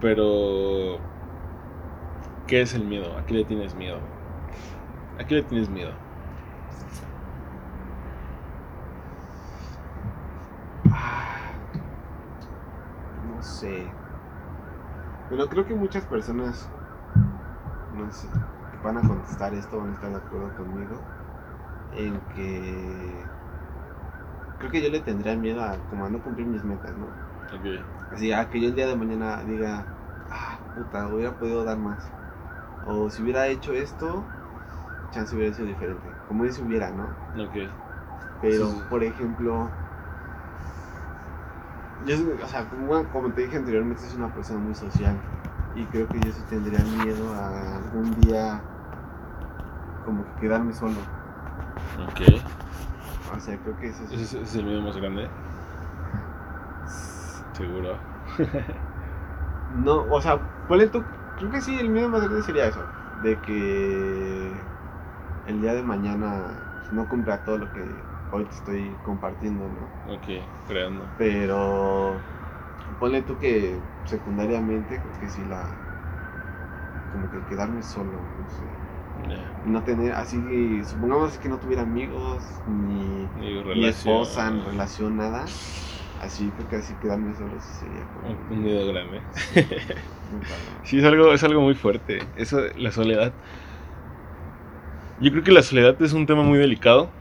Pero, ¿qué es el miedo? ¿A qué le tienes miedo? ¿A qué le tienes miedo? Ah, No sé. Pero creo que muchas personas no sé, que van a contestar esto van a estar de acuerdo conmigo en que creo que yo le tendría miedo a como a no cumplir mis metas, ¿no? Ok. Así a que yo el día de mañana diga, ah, puta, hubiera podido dar más. O si hubiera hecho esto, chance hubiera sido diferente. Como dice hubiera, ¿no? Ok. Pero, sí. por ejemplo, yo, o sea, como, como te dije anteriormente, soy una persona muy social. Y creo que yo sí tendría miedo a algún día como que quedarme solo. Ok. O sea, creo que es... ¿Ese es, ese es el miedo más grande? Seguro. No, o sea, ponle tú, creo que sí, el miedo más grande sería eso. De que el día de mañana no cumpla todo lo que hoy te estoy compartiendo, ¿no? Ok, creando. Pero ponle tú que secundariamente creo que sí la como que quedarme solo, no sé. No tener así, supongamos que no tuviera amigos ni, ni esposa, ni relación, nada. Así creo que así quedarme solo sí sería como Un, un miedo padre. Sí, es algo, es algo muy fuerte. Eso, la soledad. Yo creo que la soledad es un tema muy delicado.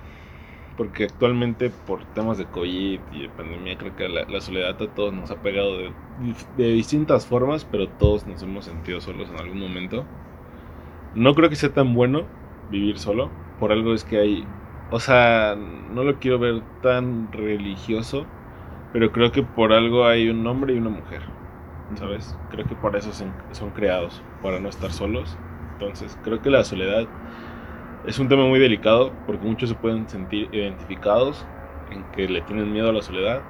Porque actualmente, por temas de COVID y de pandemia, creo que la, la soledad a todos nos ha pegado de, de distintas formas, pero todos nos hemos sentido solos en algún momento. No creo que sea tan bueno vivir solo. Por algo es que hay. O sea, no lo quiero ver tan religioso. Pero creo que por algo hay un hombre y una mujer. ¿sabes? Creo que por eso son, son creados, para no estar solos. Entonces, creo que la soledad es un tema muy delicado porque muchos se pueden sentir identificados en que le tienen miedo a la soledad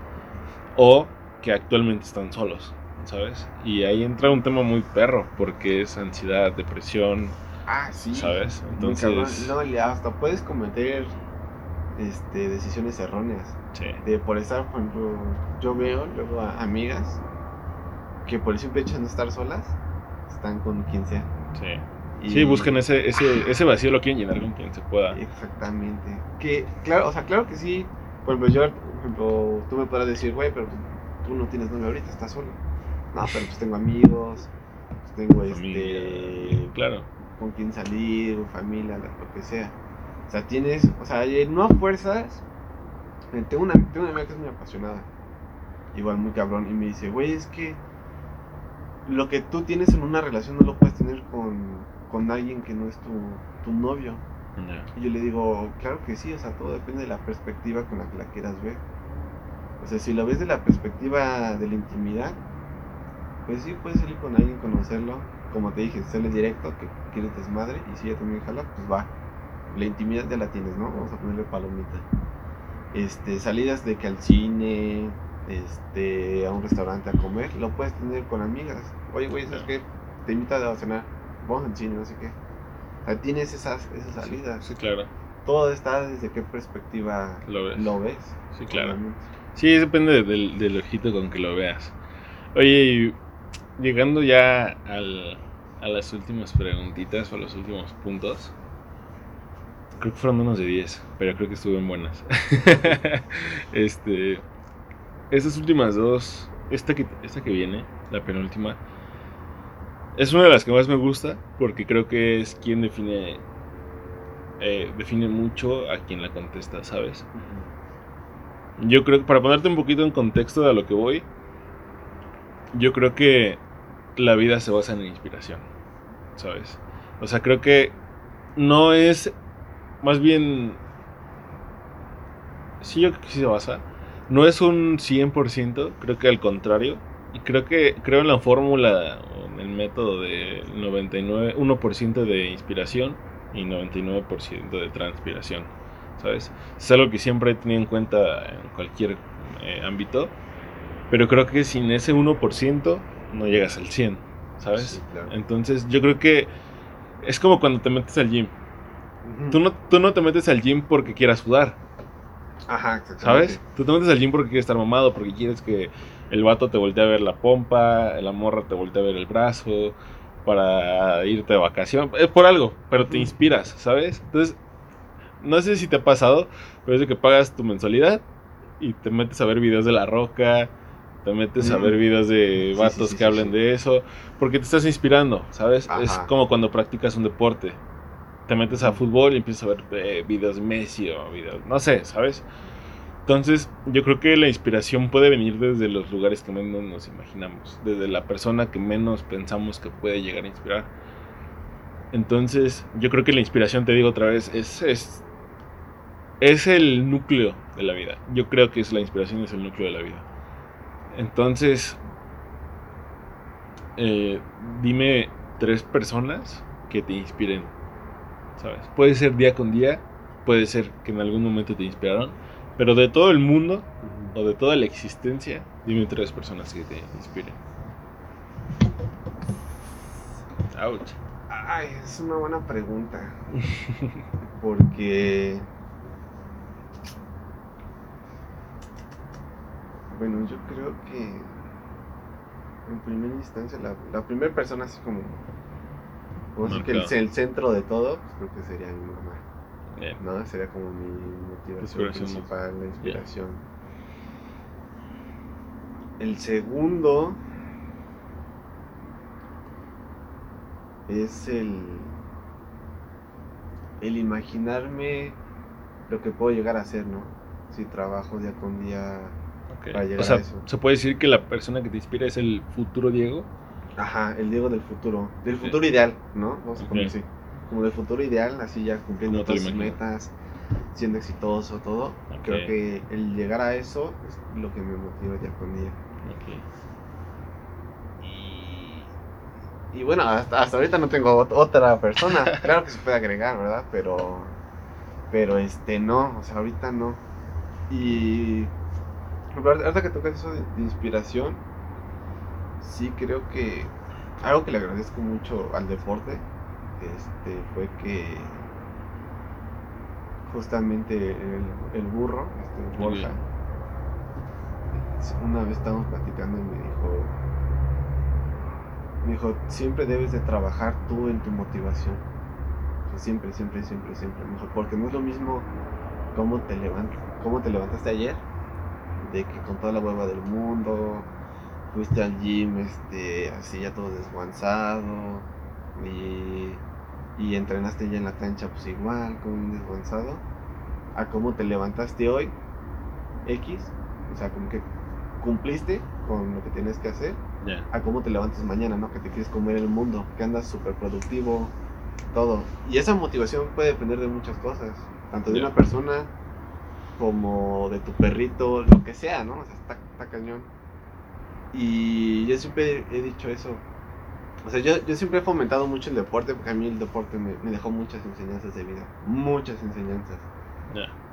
o que actualmente están solos, ¿sabes? Y ahí entra un tema muy perro porque es ansiedad, depresión, Ah, sí. ¿sabes? Entonces, No, hasta puedes cometer este, decisiones erróneas. sí, De por estar, por ejemplo, yo veo luego a amigas que por el simple hecho de no estar solas, están con quien sea. sí. Y- Sí, buscan ese, ese, ese vacío, lo quieren llenar con quien se pueda. Exactamente. Que, claro, o sea, claro que sí. Por ejemplo, yo, por ejemplo, tú me podrás decir, güey, pero tú no tienes novio ahorita, estás solo. No, pero pues tengo amigos, pues tengo Familia, este, claro. con quien salir, familia, lo que sea. O sea, tienes, o sea, no a fuerzas. eh, Tengo una, tengo una amiga que es muy apasionada, igual muy cabrón, y me dice, güey, es que lo que tú tienes en una relación no lo puedes tener con, con alguien que no es tu, tu novio. Y yo le digo, claro que sí, o sea, todo depende de la perspectiva con la que la quieras ver. O sea, si lo ves de la perspectiva de la intimidad, pues sí, puedes salir con alguien, conocerlo. Como te dije, sale directo, que quieres desmadre, y si ella también jala, pues va. La intimidad ya la tienes, ¿no? Vamos a ponerle palomita. Este, salidas de que al cine, este, a un restaurante a comer, lo puedes tener con amigas. Oye, güey, ¿sabes qué? Te invito a cenar, vamos al cine, no sé qué. O sea, tienes esas, esas salidas. Sí, claro. Todo está desde qué perspectiva Lo ves. lo ves. Sí, claro. Sí, depende del, del ojito con que lo veas. Oye, llegando ya al- a las últimas preguntitas o a los últimos puntos. Creo que fueron menos de 10, pero creo que estuvieron buenas. este, estas últimas dos, esta que, esta que viene, la penúltima, es una de las que más me gusta porque creo que es quien define, eh, define mucho a quien la contesta, ¿sabes? Yo creo que para ponerte un poquito en contexto de a lo que voy, yo creo que la vida se basa en la inspiración, ¿sabes? O sea, creo que no es, más bien, sí, yo creo que sí se basa. No es un 100%, creo que al contrario. Y creo que creo en la fórmula, el método de 99, 1% de inspiración y 99% de transpiración, ¿sabes? Es algo que siempre he tenido en cuenta en cualquier eh, ámbito, pero creo que sin ese 1% no llegas al 100, ¿sabes? Sí, claro. Entonces yo creo que es como cuando te metes al gym. Ujú. Tú no, tú no te metes al gym porque quieras sudar, Ajá. ¿sabes? Tú te metes al gym porque quieres estar mamado, porque quieres que el vato te voltee a ver la pompa, la morra te voltee a ver el brazo, para irte de vacación, es por algo, pero te inspiras, ¿sabes? Entonces, no sé si te ha pasado, pero es de que pagas tu mensualidad y te metes a ver videos de La Roca, te metes a Mm. ver videos de vatos sí, sí, que hablen de eso, porque te estás inspirando, ¿sabes? Es como cuando practicas un deporte. Te metes a fútbol y empiezas a ver eh, videos de Messi o videos, no sé, ¿sabes? Entonces, yo creo que la inspiración puede venir desde los lugares que menos nos imaginamos, desde la persona que menos pensamos que puede llegar a inspirar. Entonces, yo creo que la inspiración, te digo otra vez, es, es, es el núcleo de la vida. Yo creo que es la inspiración es el núcleo de la vida. Entonces, eh, dime tres personas que te inspiren, ¿sabes? Puede ser día con día, puede ser que en algún momento te inspiraron, pero de todo el mundo o de toda la existencia, dime tres personas que te inspiren. Ouch. Ay, es una buena pregunta. Porque. Bueno, yo creo que. En primera instancia, la, la primera persona, así como. Vamos a decir que el, el centro de todo, pues creo que sería mi mamá. Bien. ¿no? Sería como mi motivación principal, la inspiración. El segundo es el el imaginarme lo que puedo llegar a hacer, ¿no? Si trabajo día con día. ok. Para llegar O sea, a eso. se puede decir que la persona que te inspira es el futuro Diego. Ajá, el Diego del futuro. Del futuro ideal, ¿no? Vamos a poner Ok. así. Como del futuro ideal, así ya cumpliendo ¿Cómo te lo todas sus metas, siendo exitoso, todo. Creo que el llegar a eso es lo que me motiva día con día. Ok. Y, y bueno, hasta, hasta ahorita no tengo ot- otra persona. claro que se puede agregar, ¿verdad? Pero, pero este, no, o sea, ahorita no. Y ahorita que tocas eso de, de inspiración, sí creo que algo que le agradezco mucho al deporte este, fue que justamente el, el burro, este, Borja, una vez estábamos platicando y me dijo, me dijo, siempre debes de trabajar tú en tu motivación. O sea, siempre, siempre, siempre, siempre. Me dijo, porque no es lo mismo cómo te levantas, cómo te levantaste ayer, de que con toda la hueva del mundo, fuiste al gym, este, así ya todo desguanzado, y, y entrenaste ya en la cancha, pues igual, como bien desguanzado, a cómo te levantaste hoy, X, o sea, como que cumpliste con lo que tienes que hacer, a cómo te levantas mañana, ¿no? Que te quieres comer el mundo, que andas súper productivo, todo. Y esa motivación puede depender de muchas cosas, tanto de una persona como de tu perrito, lo que sea, ¿no? O sea, está, está cañón. Y yo siempre he dicho eso. O sea, yo, yo siempre he fomentado mucho el deporte, porque a mí el deporte me, me dejó muchas enseñanzas de vida, muchas enseñanzas.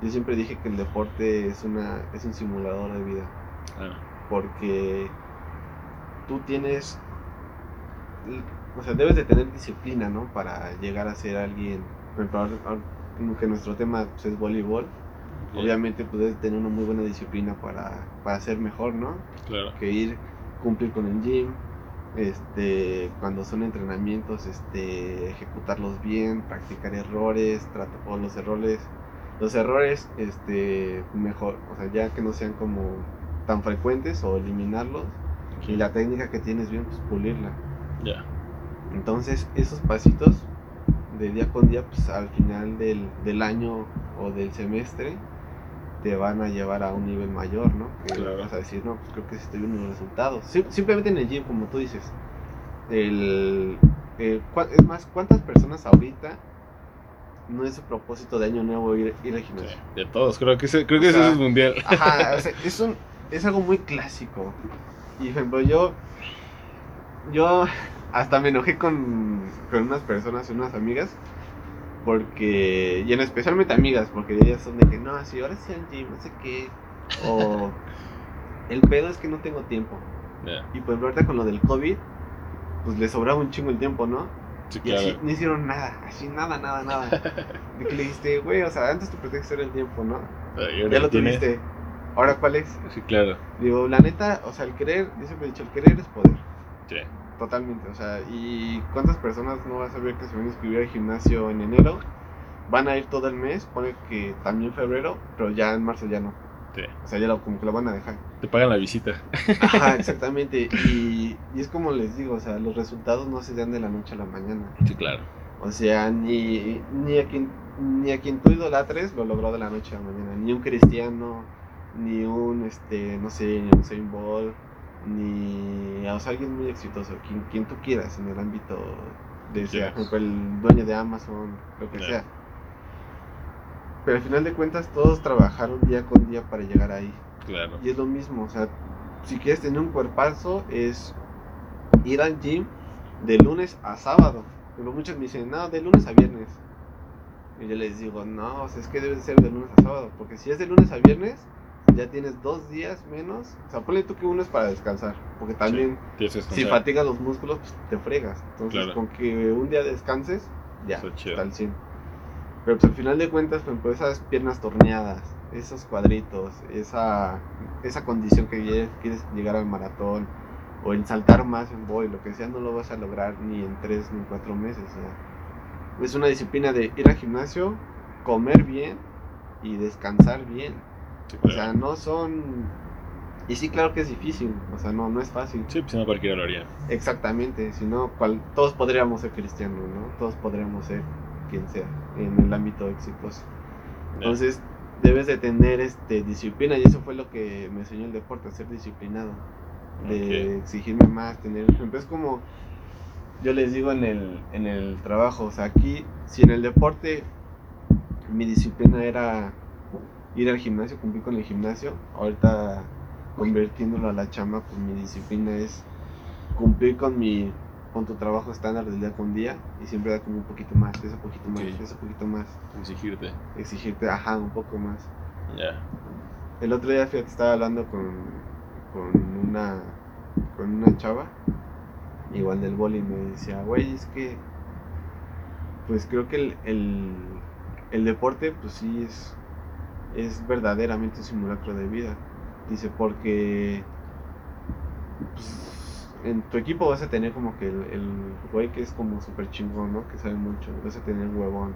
Yo siempre dije que el deporte es, una, es un simulador de vida Claro. porque tú tienes, o sea, debes de tener disciplina, ¿no? Para llegar a ser alguien, por ejemplo, ahora- ahora como que nuestro tema pues, es voleibol, obviamente pues debes tener una muy buena disciplina para, para ser mejor, ¿no? Claro. Que ir, cumplir con el gym, este, cuando son entrenamientos, este, ejecutarlos bien, practicar errores, tratar o los errores, los errores, este, mejor, o sea, ya que no sean como tan frecuentes o eliminarlos y la técnica que tienes bien, pues pulirla. Ya. Entonces, esos pasitos de día con día, pues al final del, del año o del semestre, te van a llevar a un nivel mayor, ¿no? Que Claro. vas a decir, no, pues creo que sí estoy viendo los resultados. Sim- simplemente en el gym, como tú dices. El, el- cua- es más, ¿cuántas personas ahorita no es su propósito de año nuevo ir, ir al Sí, gimnasio. de todos, creo que, creo que O eso sea, es mundial. Ajá, o sea, es, un, es algo muy clásico. Y, por ejemplo, yo, yo hasta me enojé con, con unas personas, unas amigas, porque, y en especialmente amigas, porque ellas son de que, no, así, ahora sí al gym, no sé qué, o el pedo es que no tengo tiempo. Ya, Y pues ahorita con lo del COVID, pues le sobraba un chingo el tiempo, ¿no? Sí, Y así no hicieron nada, así nada, nada, nada. De que le dijiste, güey, o sea, antes tu pretexto era el tiempo, ¿no? Ya lo tuviste. ¿Ahora cuál es? Sí, claro. Digo, la neta, o sea, el querer, yo siempre he dicho, el querer es poder. Sí. Totalmente, o sea, ¿y cuántas personas no vas a ver que se van a inscribir al gimnasio en enero? Van a ir todo el mes, pone que también febrero, pero ya en marzo ya no. Sí. O sea, ya lo, como que lo van a dejar. Te pagan la visita. Ajá, exactamente. Y, y es como les digo, o sea, los resultados no se dan de la noche a la mañana. Sí, claro. O sea, ni, ni, a quien, ni a quien tú idolatres lo logró de la noche a la mañana. Ni un cristiano, ni un, este, no sé, ni un Usain Bolt, ni o sea, alguien muy exitoso, quien, quien tú quieras en el ámbito de, sea, ejemplo, el dueño de Amazon, lo que sea. Pero al final de cuentas todos trabajaron día con día para llegar ahí. Claro. Y es lo mismo, o sea, si quieres tener un cuerpazo es ir al gym de lunes a sábado. Pero muchos me dicen, no, de lunes a viernes. Y yo les digo, no, o sea, es que debe ser de lunes a sábado. Porque si es de lunes a viernes, ya tienes dos días menos. O sea, ponle tú que uno es para descansar. Porque también, que si fatigas los músculos, pues te fregas. Entonces, Claro. con que un día descanses, ya, Está al 100. Pero pues al final de cuentas, ejemplo, esas piernas torneadas, esos cuadritos, esa, esa condición que quieres llegar al maratón, o el saltar más en boy, lo que sea, no lo vas a lograr ni en 3 ni en 4 meses. Es una disciplina de ir al gimnasio, comer bien y descansar bien. Sí, O sea, no son... Y sí, claro que es difícil, o sea, no, no es fácil. Sí, pues si no cualquiera lo haría. Exactamente, si no, cual- todos podríamos ser cristianos, ¿no? Todos podríamos ser quien sea en el ámbito exitoso. Ya. Entonces, debes de tener este disciplina y eso fue lo que me enseñó el deporte, ser disciplinado, de exigirme más, tener, es como yo les digo en el en el trabajo, o sea, aquí si en el deporte mi disciplina era ir al gimnasio, cumplir con el gimnasio, ahorita convirtiéndolo a la chamba, pues mi disciplina es cumplir con mi con tu trabajo estándar del día con día y siempre dar como un poquito más, ese poquito más, Ok. ese poquito más, Exigirte. exigirte, ajá, un poco más. Ya. El otro día fíjate, estaba hablando con, con una con una chava, igual del boli, y me decía, güey, es que pues creo que el, el, el deporte pues sí es, es verdaderamente un simulacro de vida. Dice, porque pues, en tu equipo vas a tener como que el, el güey que es como súper chingón, ¿no? Que sabe mucho, vas a tener huevón,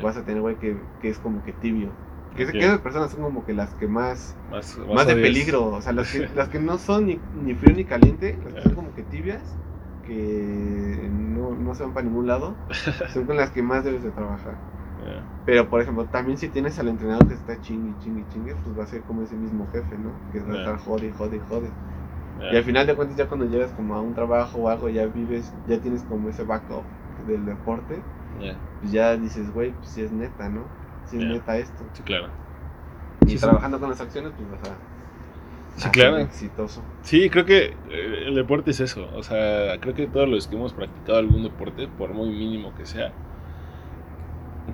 vas a tener güey que, que es como que tibio. Que, Ok. que esas personas son como que las que más, Más, más de peligro, o sea, las que, las que no son ni, ni frío ni caliente, las que son como que tibias, que no, no se van para ningún lado, son con las que más debes de trabajar. Pero, por ejemplo, también si tienes al entrenador que está chingue, chingue, chingue, pues va a ser como ese mismo jefe, ¿no? Que va a estar jode, jode, jode. Y al final de cuentas, ya cuando llegas como a un trabajo o algo, ya vives, ya tienes como ese backup del deporte, pues ya dices, güey, pues sí es neta, ¿no? Sí es neta esto. Sí, claro. Y Sí, sí. trabajando con las acciones, pues vas a, Sí, claro. ser exitoso. Sí, creo que eh, el deporte es eso. O sea, creo que todos los que hemos practicado algún deporte, por muy mínimo que sea,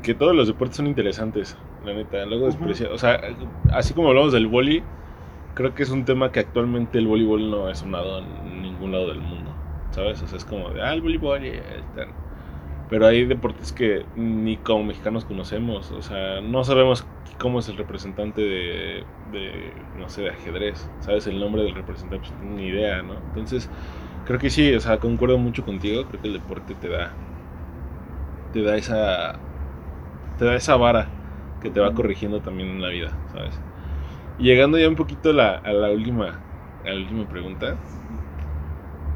que todos los deportes son interesantes, la neta. Luego desprecia, o sea, así como hablamos del boli, creo que es un tema que actualmente el voleibol no es sonado en ningún lado del mundo, ¿sabes? O sea, es como de, ah, el voleibol, y están. Pero hay deportes que ni como mexicanos conocemos, o sea, no sabemos cómo es el representante de, de, no sé, de ajedrez, ¿sabes? El nombre del representante, pues ni idea, ¿no? Entonces, creo que sí, o sea, concuerdo mucho contigo, creo que el deporte te da, te da esa, te da esa vara que te va corrigiendo también en la vida, ¿sabes? Y llegando ya un poquito a la, a la última, a la última pregunta,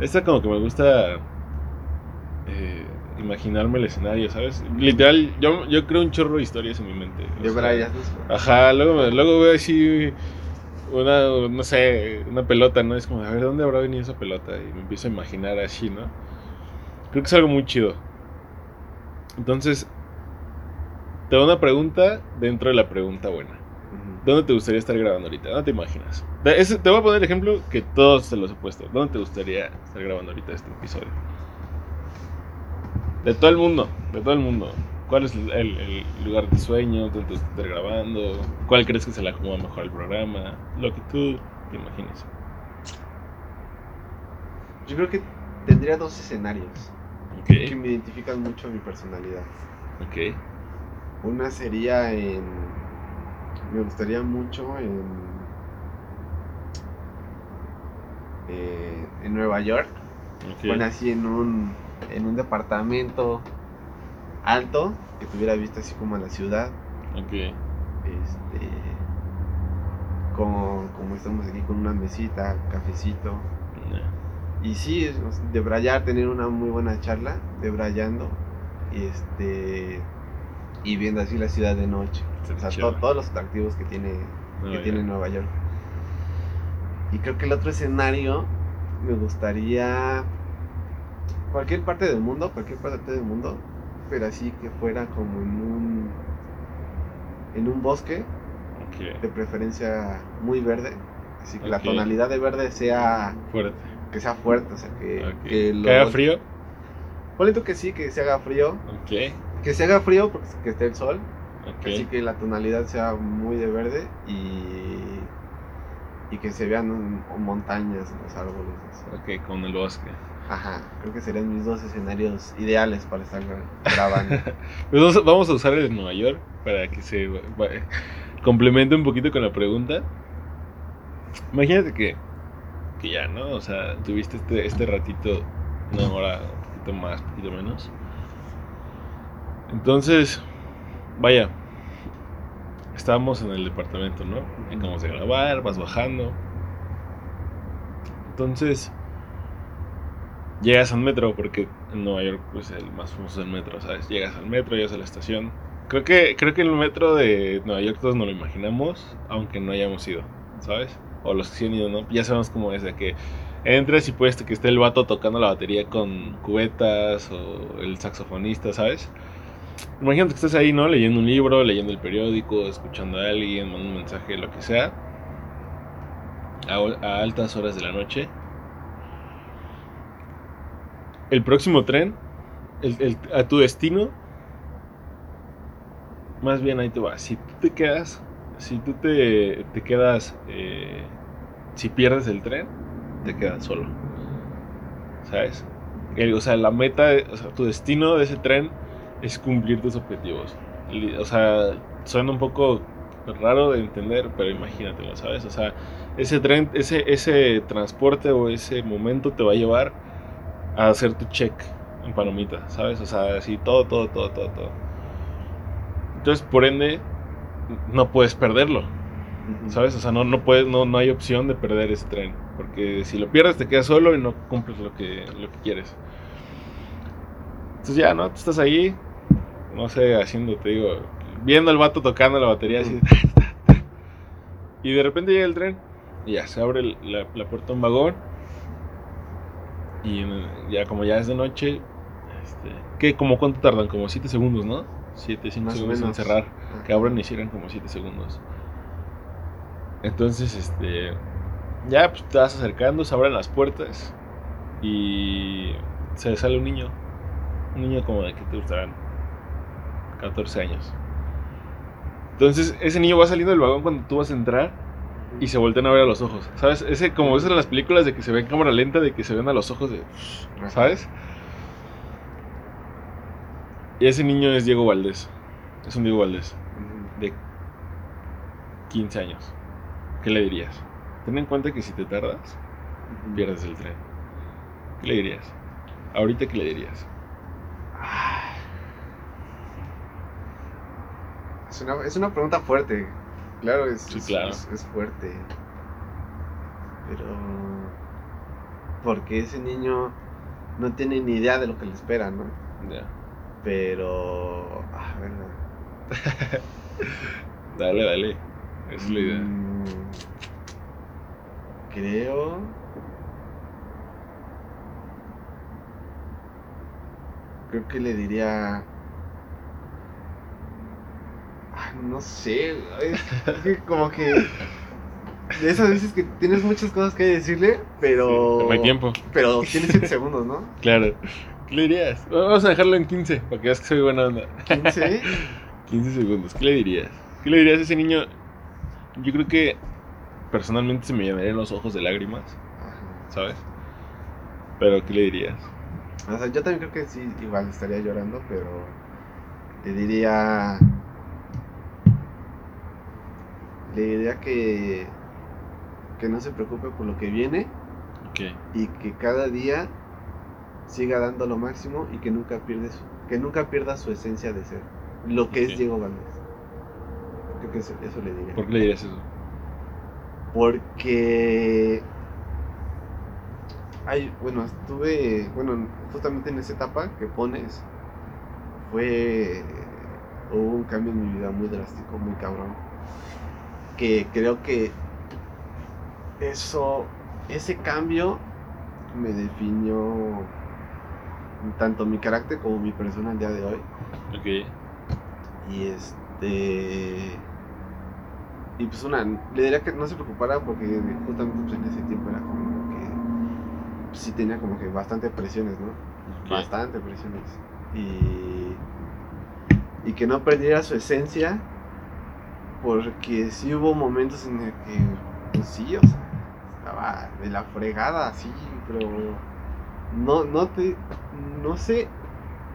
esta como que me gusta eh, imaginarme el escenario, ¿sabes? Literal, yo, yo creo un chorro de historias en mi mente. o De sea, Brian, ¿no? Ajá, luego, luego veo así una, no sé, una pelota, ¿no? Es como, a ver, ¿dónde habrá venido esa pelota? Y me empiezo a imaginar así, ¿no? Creo que es algo muy chido. Entonces, te da una pregunta dentro de la pregunta buena. ¿Dónde te gustaría estar grabando ahorita? ¿Dónde te imaginas? Te voy a poner el ejemplo que todos se los he puesto. ¿Dónde te gustaría estar grabando ahorita este episodio? De todo el mundo, de todo el mundo. ¿Cuál es el, lugar de sueño? ¿Dónde te gusta estar grabando? ¿Cuál crees que se le acomoda mejor al programa? Lo que tú te imagines. Yo creo que tendría dos escenarios que me identifican mucho a mi personalidad. ok, Una sería en. Me gustaría mucho en. eh, en Nueva York. ok. Bueno, así en un, en un departamento alto que tuviera vista así como a la ciudad. ok. Este. Como, como estamos aquí con una mesita, cafecito. Ya. Y sí, sea, debrayar, tener una muy buena charla, debrayando. Y este. Y viendo así la ciudad de noche. O sea, todos los atractivos que tiene, que Nueva tiene York. Nueva York. Y creo que el otro escenario me gustaría. Cualquier parte del mundo, cualquier parte del mundo, pero así que fuera como en un. En un bosque, Ok, de preferencia muy verde. Así que la tonalidad de verde sea. fuerte. que sea fuerte, o sea, que. Que lo- ¿Que haga frío? Ponle tú que sí, que se haga frío. Ok, Que se haga frío porque que esté el sol. ok. Así que la tonalidad sea muy de verde y, y que se vean mm, montañas, los árboles. así. Ok, con el bosque. Ajá, creo que serían mis dos escenarios ideales para estar gra- grabando. Pues vamos a- usar el de Nueva York para que se complemente un poquito con la pregunta. Imagínate que, que ya, ¿no? O sea, tuviste este, este ratito, una hora, un poquito más, un poquito menos. Entonces, vaya, estábamos en el departamento, ¿no? Acabamos de grabar, vas bajando. Entonces, llegas al metro, porque en Nueva York pues el más famoso es el metro, ¿sabes? Llegas al metro, llegas a la estación. Creo que, creo que el metro de Nueva York todos nos lo imaginamos, aunque no hayamos ido, ¿sabes? O los que sí han ido, ¿no? Ya sabemos cómo es, de que entres y puedes que esté el vato tocando la batería con cubetas o el saxofonista, ¿sabes? Imagínate que estás ahí, ¿no? Leyendo un libro, leyendo el periódico, escuchando a alguien, mandando un mensaje, lo que sea. A, altas horas de la noche. El próximo tren, el- a tu destino, más bien ahí te va. Si tú te quedas, si tú te, te quedas, eh, si pierdes el tren, te quedas solo. ¿Sabes? O sea, la meta, o sea, tu destino de ese tren es cumplir tus objetivos. O sea, suena un poco raro de entender, pero imagínatelo, ¿sabes? O sea, ese tren, ese, ese transporte o ese momento te va a llevar a hacer tu check en palomita, ¿sabes? O sea, así todo, todo, todo, todo, todo. Entonces, por ende, no puedes perderlo, ¿sabes? O sea, no, no, puedes, no, no hay opción de perder ese tren, porque si lo pierdes te quedas solo y no cumples lo que, lo que quieres. Entonces ya, ¿no? Tú estás ahí, no sé, haciendo, te digo, viendo al vato tocando la batería así. Y de repente llega el tren y ya se abre la, la puerta de un vagón. Y ya como ya es de noche, este, ¿qué? ¿Como cuánto tardan? Como 7 segundos, ¿no? 7, 5 Más o segundos en cerrar. Que abran y cierran como 7 segundos. Entonces, este. Ya, pues te vas acercando, se abren las puertas. Y se sale un niño. Un niño como de que te gustarán 14 años. Entonces, ese niño va saliendo del vagón cuando tú vas a entrar y se voltean a ver a los ojos. ¿Sabes? Ese, como ves en las películas de que se ve en cámara lenta, de que se ven a los ojos de. ¿Sabes? Y ese niño es Diego Valdés. Es un Diego Valdés de 15 años. ¿Qué le dirías? Ten en cuenta que si te tardas, pierdes el tren. ¿Qué le dirías? Ahorita, ¿qué le dirías? Es una, es una pregunta fuerte. Claro, es, Sí, es- claro. es- es fuerte. Pero. Porque ese niño no tiene ni idea de lo que le espera, ¿no? Ya. Pero. Ah, verdad. Dale, dale. Es la idea. Mm, Creo. Creo que le diría. No sé, es, es que como que de esas veces que tienes muchas cosas que decirle, pero Sí, no hay tiempo. pero tienes 7 segundos, ¿no? Claro. ¿Qué le dirías? Vamos a dejarlo en 15, para que veas que soy buena onda. 15. 15 segundos. ¿Qué le dirías? ¿Qué le dirías a ese niño? Yo creo que personalmente se me llenarían los ojos de lágrimas, ¿sabes? Pero ¿qué le dirías? O sea, yo también creo que sí, igual estaría llorando, pero le diría. Le diría que. que no se preocupe por lo que viene y que cada día siga dando lo máximo y que nunca pierde su- que nunca pierda su esencia de ser lo que es Diego Valdés. Creo que eso, eso le diría. ¿Por qué le dirías eso? Porque hay, bueno, estuve, bueno, justamente en esa etapa que pones fue hubo un cambio en mi vida muy drástico, muy cabrón. Que creo que eso ese cambio me definió tanto mi carácter como mi persona al día de hoy. Ok. Y este. Y pues una. Le diría que no se preocupara porque justamente pues, en ese tiempo era como que. pues, sí tenía como que bastante presiones, ¿no? Bastante presiones. Y. Y que no perdiera su esencia. Porque sí hubo momentos en que. Pues sí, o sea. Estaba de la fregada, así, pero. No, no te. No sé.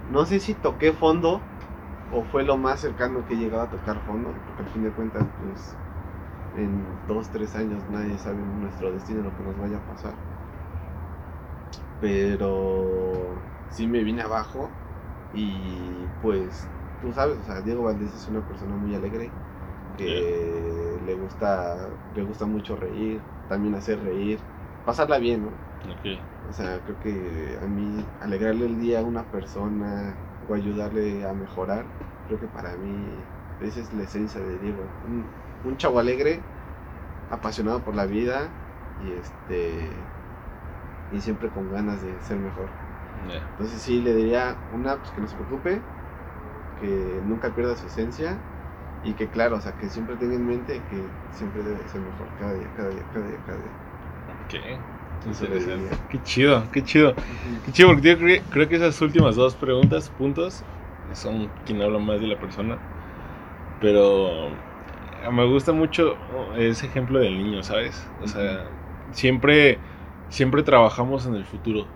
No sé si toqué fondo o fue lo más cercano que he llegado a tocar fondo, porque al fin de cuentas, pues en dos, tres años nadie sabe nuestro destino, lo que nos vaya a pasar. Pero sí me vine abajo y pues tú sabes, o sea, Diego Valdés es una persona muy alegre que le gusta le gusta mucho reír, también hacer reír, pasarla bien, ¿no? O sea, creo que a mí alegrarle el día a una persona o ayudarle a mejorar, creo que para mí esa es la esencia de Diego. Un, un chavo alegre, apasionado por la vida y este y siempre con ganas de ser mejor. Entonces sí le diría una pues que no se preocupe, que nunca pierda su esencia y que claro, o sea, que siempre tenga en mente que siempre debe ser mejor cada día, cada día, cada día, cada día. Ok. Eso. Qué chido, qué chido. Qué chido, porque yo creo, creo que esas últimas dos preguntas, puntos, son quien habla más de la persona. Pero me gusta mucho ese ejemplo del niño, ¿sabes? O sea, siempre, siempre trabajamos en el futuro,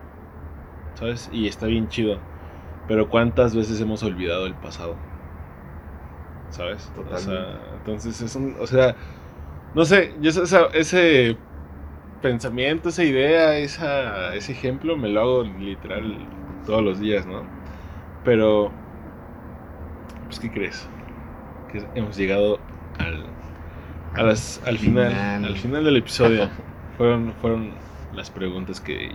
¿sabes? Y está bien chido. Pero ¿cuántas veces hemos olvidado el pasado? ¿Sabes? O sea, entonces es un, o sea, no sé, yo esa- ese pensamiento, esa idea, esa, ese ejemplo me lo hago literal todos los días, ¿no? Pero, pues, ¿qué crees? Que hemos llegado al, a las, al final, Final. al final del episodio. fueron, fueron las preguntas que,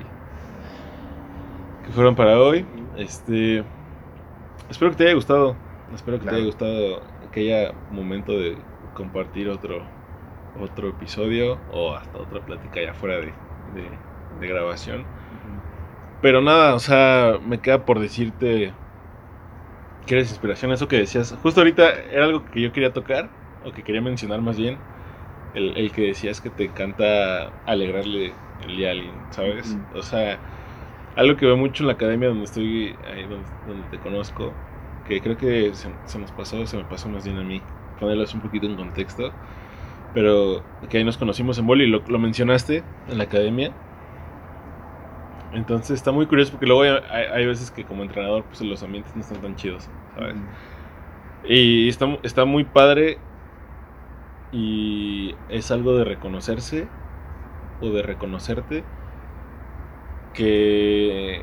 que fueron para hoy. Este, espero que te haya gustado. Espero que Claro. te haya gustado, que haya momento de compartir otro, otro episodio o hasta otra plática ya fuera de, de, de grabación. Pero nada, o sea, me queda por decirte que eres inspiración. Eso que decías, justo ahorita era algo que yo quería tocar, o que quería mencionar más bien. El, el que decías que te encanta alegrarle el día a alguien, ¿sabes? O sea, algo que veo mucho en la academia donde estoy, ahí donde, donde te conozco, que creo que se, se nos pasó, se me pasó más bien a mí, ponerlos un poquito en contexto. Pero que ahí nos conocimos en Boli, lo, lo mencionaste en la academia. Entonces está muy curioso porque luego hay, veces que como entrenador pues los ambientes no están tan chidos, ¿sabes? Y está, está muy padre y es algo de reconocerse o de reconocerte que,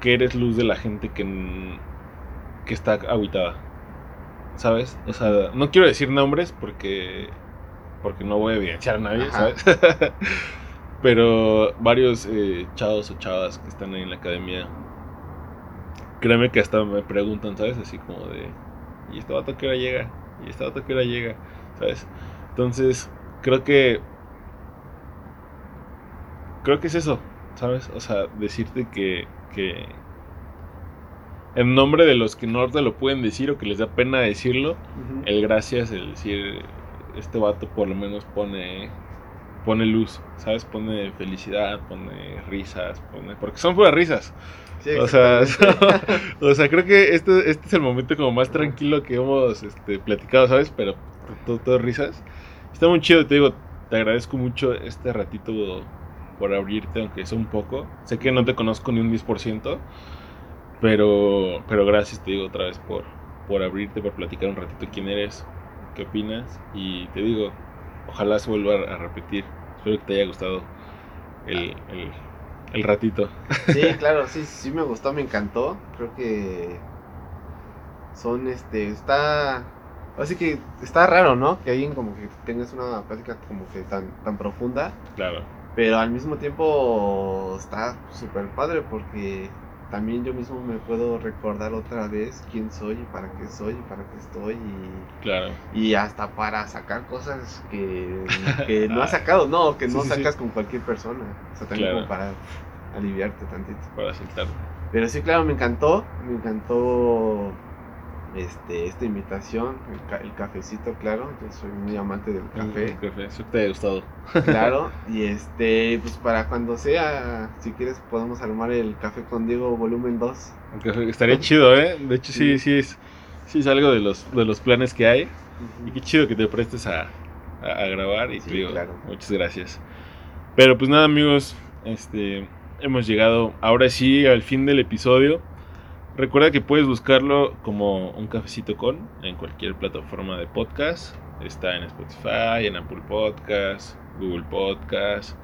que eres luz de la gente que, que está aguitada, ¿sabes? O sea, no quiero decir nombres porque, porque no voy a evidenciar a nadie, Ajá. ¿sabes? Pero varios eh, chavos o chavas que están ahí en la academia, créeme que hasta me preguntan, ¿sabes? Así como de, ¿y este vato qué hora llega? ¿Y este vato qué hora llega? ¿Sabes? Entonces, creo que... Creo que es eso, ¿sabes? O sea, decirte que... que en nombre de los que no te lo pueden decir o que les da pena decirlo, el gracias, el decir, este vato por lo menos pone pone luz, ¿sabes? Pone felicidad, pone risas, pone... Porque son puras risas. Sí, O sea, o sea, creo que este, este es el momento como más tranquilo que hemos este, platicado, ¿sabes? Pero todo, todo risas. Está muy chido, te digo, te agradezco mucho este ratito por abrirte, aunque sea un poco. Sé que no te conozco ni un 10%, pero, pero gracias, te digo otra vez por, por abrirte, por platicar un ratito quién eres, qué opinas. Y te digo, ojalá se vuelva a repetir. Espero que te haya gustado el, el, el ratito. Sí, claro, sí, sí me gustó, me encantó. Creo que son, este, está, así que está raro, ¿no? Que alguien como que tengas una plática como que tan, tan profunda, Claro, pero al mismo tiempo está súper padre porque también yo mismo me puedo recordar otra vez quién soy y para qué soy y para qué estoy y, claro. y hasta para sacar cosas que, que no has sacado, no, que Sí, no sí, sí. sacas con cualquier persona. O sea, también Claro. como para aliviarte tantito. Para soltar. Pero sí, claro, me encantó, me encantó este, esta invitación, el, ca- el cafecito, claro, yo soy muy amante del café, Café, espero que te haya gustado. claro, y este, pues para cuando sea, si quieres podemos armar el café con Diego volumen 2. Un café, estaría chido, ¿eh? De hecho, sí, Sí. sí es, sí es algo de los, de los planes que hay. Y qué chido que te prestes a, a, a grabar. Y te Sí, digo, claro. muchas gracias. Pero pues nada, amigos, este, hemos llegado ahora sí al fin del episodio. Recuerda que puedes buscarlo como un cafecito con en cualquier plataforma de podcast. Está en Spotify, en Apple Podcast, Google Podcast,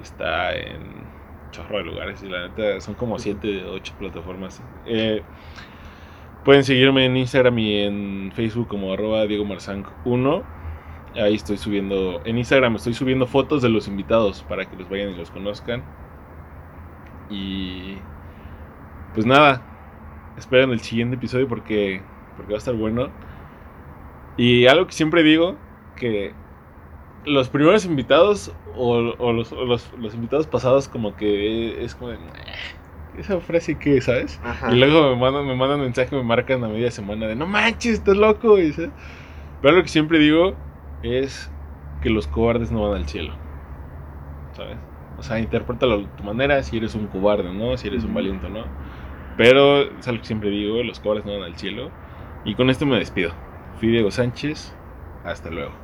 está en chorro de lugares y la neta son como 7 o 8 plataformas. Eh, pueden seguirme en Instagram y en Facebook como arroba Diego Marzanc 1. Ahí estoy subiendo, en Instagram estoy subiendo fotos de los invitados para que los vayan y los conozcan. Y pues nada, esperen el siguiente episodio porque, porque va a estar bueno. Y algo que siempre digo, que los primeros invitados o, o los, o los- los invitados pasados como que es como de... "Nah, Esa frase que, ¿sabes? Ajá. Y luego me mandan, me mandan mensaje, me marcan a media semana de no manches, estás loco. Y, ¿sabes? Pero lo que siempre digo es que los cobardes no van al cielo. ¿Sabes? O sea, interprétalo a tu manera, si eres un cobarde, ¿no? Si eres un valiente, ¿no? Pero es algo que siempre digo, los cobardes no van al cielo. Y con esto me despido. Fui Diego Sánchez. Hasta luego.